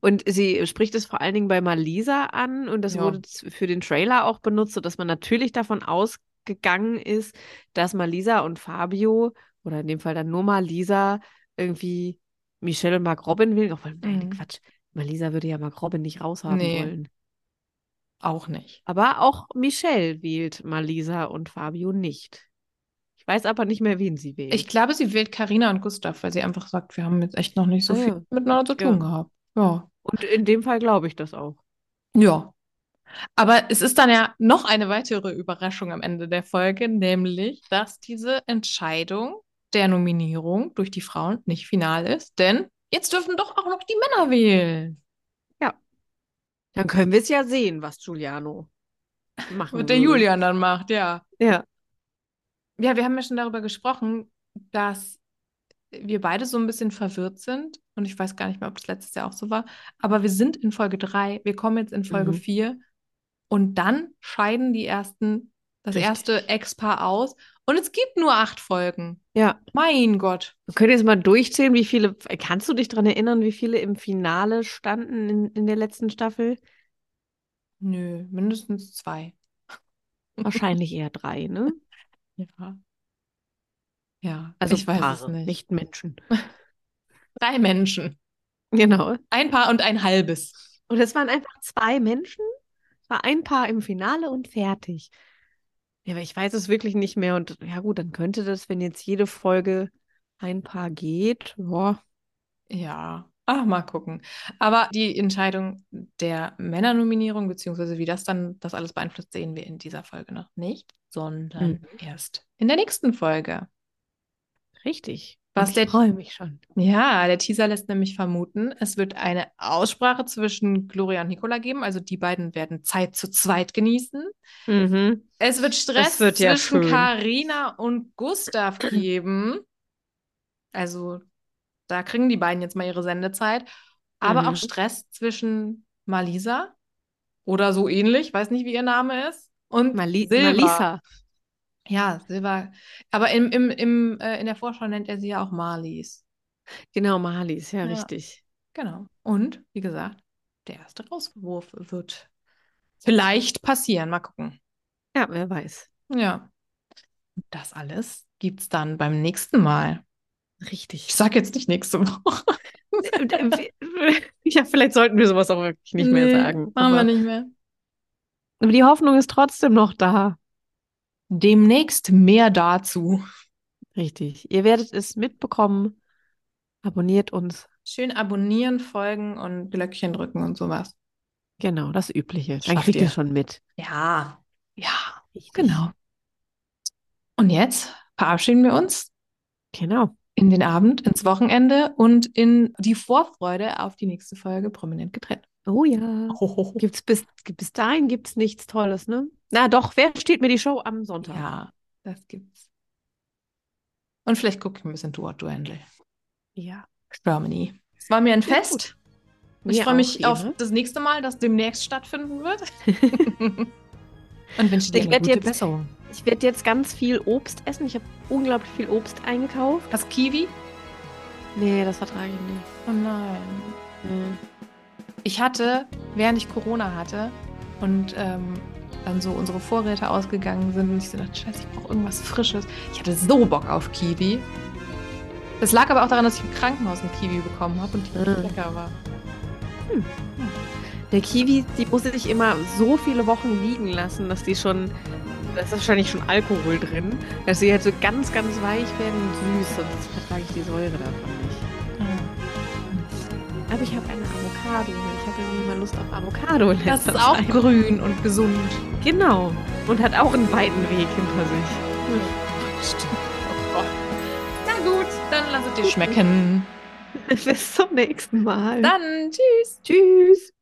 Und sie spricht es vor allen Dingen bei Malisa an und das Ja. wurde für den Trailer auch benutzt, sodass man natürlich davon ausgegangen ist, dass Malisa und Fabio, oder in dem Fall dann nur Malisa, irgendwie Michelle und Mark Robin will. Obwohl, nein, Mhm. Quatsch. Malisa würde ja Mark Robin nicht raushaben Nee. wollen. Auch nicht. Aber auch Michelle wählt Malisa und Fabio nicht. Ich weiß aber nicht mehr, wen sie wählt. Ich glaube, sie wählt Karina und Gustav, weil sie einfach sagt, wir haben jetzt echt noch nicht so Ah, viel ja. miteinander zu tun Ja. gehabt. Ja. Und in dem Fall glaube ich das auch. Ja. Aber es ist dann ja noch eine weitere Überraschung am Ende der Folge, nämlich, dass diese Entscheidung der Nominierung durch die Frauen nicht final ist, denn jetzt dürfen doch auch noch die Männer wählen. Dann können wir es ja sehen, was Giuliano [laughs] machen Was der. Julian dann macht, ja. Ja. Ja, wir haben ja schon darüber gesprochen, dass wir beide so ein bisschen verwirrt sind. Und ich weiß gar nicht mehr, ob das letztes Jahr auch so war. Aber wir sind in Folge 3, wir kommen jetzt in Folge Mhm. 4 und dann scheiden die ersten, das Richtig. erste Ex-Paar aus. Und es gibt nur acht Folgen. Ja. Mein Gott. Wir können jetzt mal durchzählen, wie viele. Kannst du dich daran erinnern, wie viele im Finale standen in, in der letzten Staffel? Nö, mindestens zwei. Wahrscheinlich [laughs] eher drei, ne? Ja. Ja, Also ich weiß Paare, es nicht. nicht Menschen. [laughs] Drei Menschen. Genau. Ein Paar und ein halbes. Und es waren einfach zwei Menschen. War ein Paar im Finale und fertig. Ja, aber ich weiß es wirklich nicht mehr. Und ja, gut, dann könnte das, wenn jetzt jede Folge ein Paar geht, boah, Ja, ach, mal gucken. Aber die Entscheidung der Männernominierung, beziehungsweise wie das dann das alles beeinflusst, sehen wir in dieser Folge noch nicht, sondern Mhm. erst in der nächsten Folge. richtig. Was ich freue mich schon. Ja, der Teaser lässt nämlich vermuten, es wird eine Aussprache zwischen Gloria und Nicola geben. Also die beiden werden Zeit zu zweit genießen. Mhm. Es wird Stress wird ja zwischen. Karina und Gustav geben. Also da kriegen die beiden jetzt mal ihre Sendezeit. Aber Mhm. auch Stress zwischen Malisa oder so ähnlich, weiß nicht, wie ihr Name ist, und Mali Silva. Malisa. Ja, Silva. Aber im, im, im, äh, in der Vorschau nennt er sie ja auch Marlies. Genau, Malis, ja, Ja. richtig. Genau. Und wie gesagt, der erste Rauswurf wird vielleicht passieren. Mal gucken. Ja, wer weiß. Ja. Das alles gibt's dann beim nächsten Mal. Richtig. Ich sag jetzt nicht nächste Woche. [laughs] ja, vielleicht sollten wir sowas auch wirklich nicht mehr Nee, sagen. Machen wir nicht mehr. aber die Hoffnung ist trotzdem noch da. Demnächst mehr dazu. Richtig. Ihr werdet es mitbekommen. Abonniert uns. Schön abonnieren, folgen und Glöckchen drücken und sowas. Genau, das Übliche. Dann Schafft kriegt ihr ihr. schon mit. Ja, ja, Richtig. genau. Und jetzt verabschieden wir uns Genau. In den Abend, ins Wochenende und in die Vorfreude auf die nächste Folge Prominent getrennt. Oh ja. Hohoho. Gibt's bis, bis dahin gibt's nichts Tolles, ne? Na doch, wer steht mir die Show am Sonntag? Ja, das gibt's. Und vielleicht gucke ich ein bisschen Duo Duendel. Ja. Germany. Es war mir ein Ja, Fest. gut. Ich freue mich auf immer. das nächste Mal, das demnächst stattfinden wird. [laughs] [laughs] Und wünsche dir Ich eine gute jetzt- Besserung. Ich werde jetzt ganz viel Obst essen. Ich habe unglaublich viel Obst eingekauft. Hast Kiwi? Nee, das vertrage ich nicht. Oh nein. Nee. Ich hatte, während ich Corona hatte und ähm, dann so unsere Vorräte ausgegangen sind und ich so dachte, scheiße, ich brauche irgendwas Frisches. Ich hatte so Bock auf Kiwi. Das lag aber auch daran, dass ich im Krankenhaus ein Kiwi bekommen habe und die richtig lecker war. Der Kiwi, die muss ich immer so viele Wochen liegen lassen, dass die schon, da ist wahrscheinlich schon Alkohol drin, dass sie halt so ganz, ganz weich werden und süß, sonst vertrage ich die Säure davon nicht. Aber ich habe eine Avocado, ich hatte irgendwie mal Lust auf Avocado Das ist auch Zeit. grün und gesund. Genau. Und hat auch einen weiten Weg hinter sich. Stimmt. Oh. Na gut, dann lass es dir schmecken. [laughs] Bis zum nächsten Mal. Dann tschüss. Tschüss.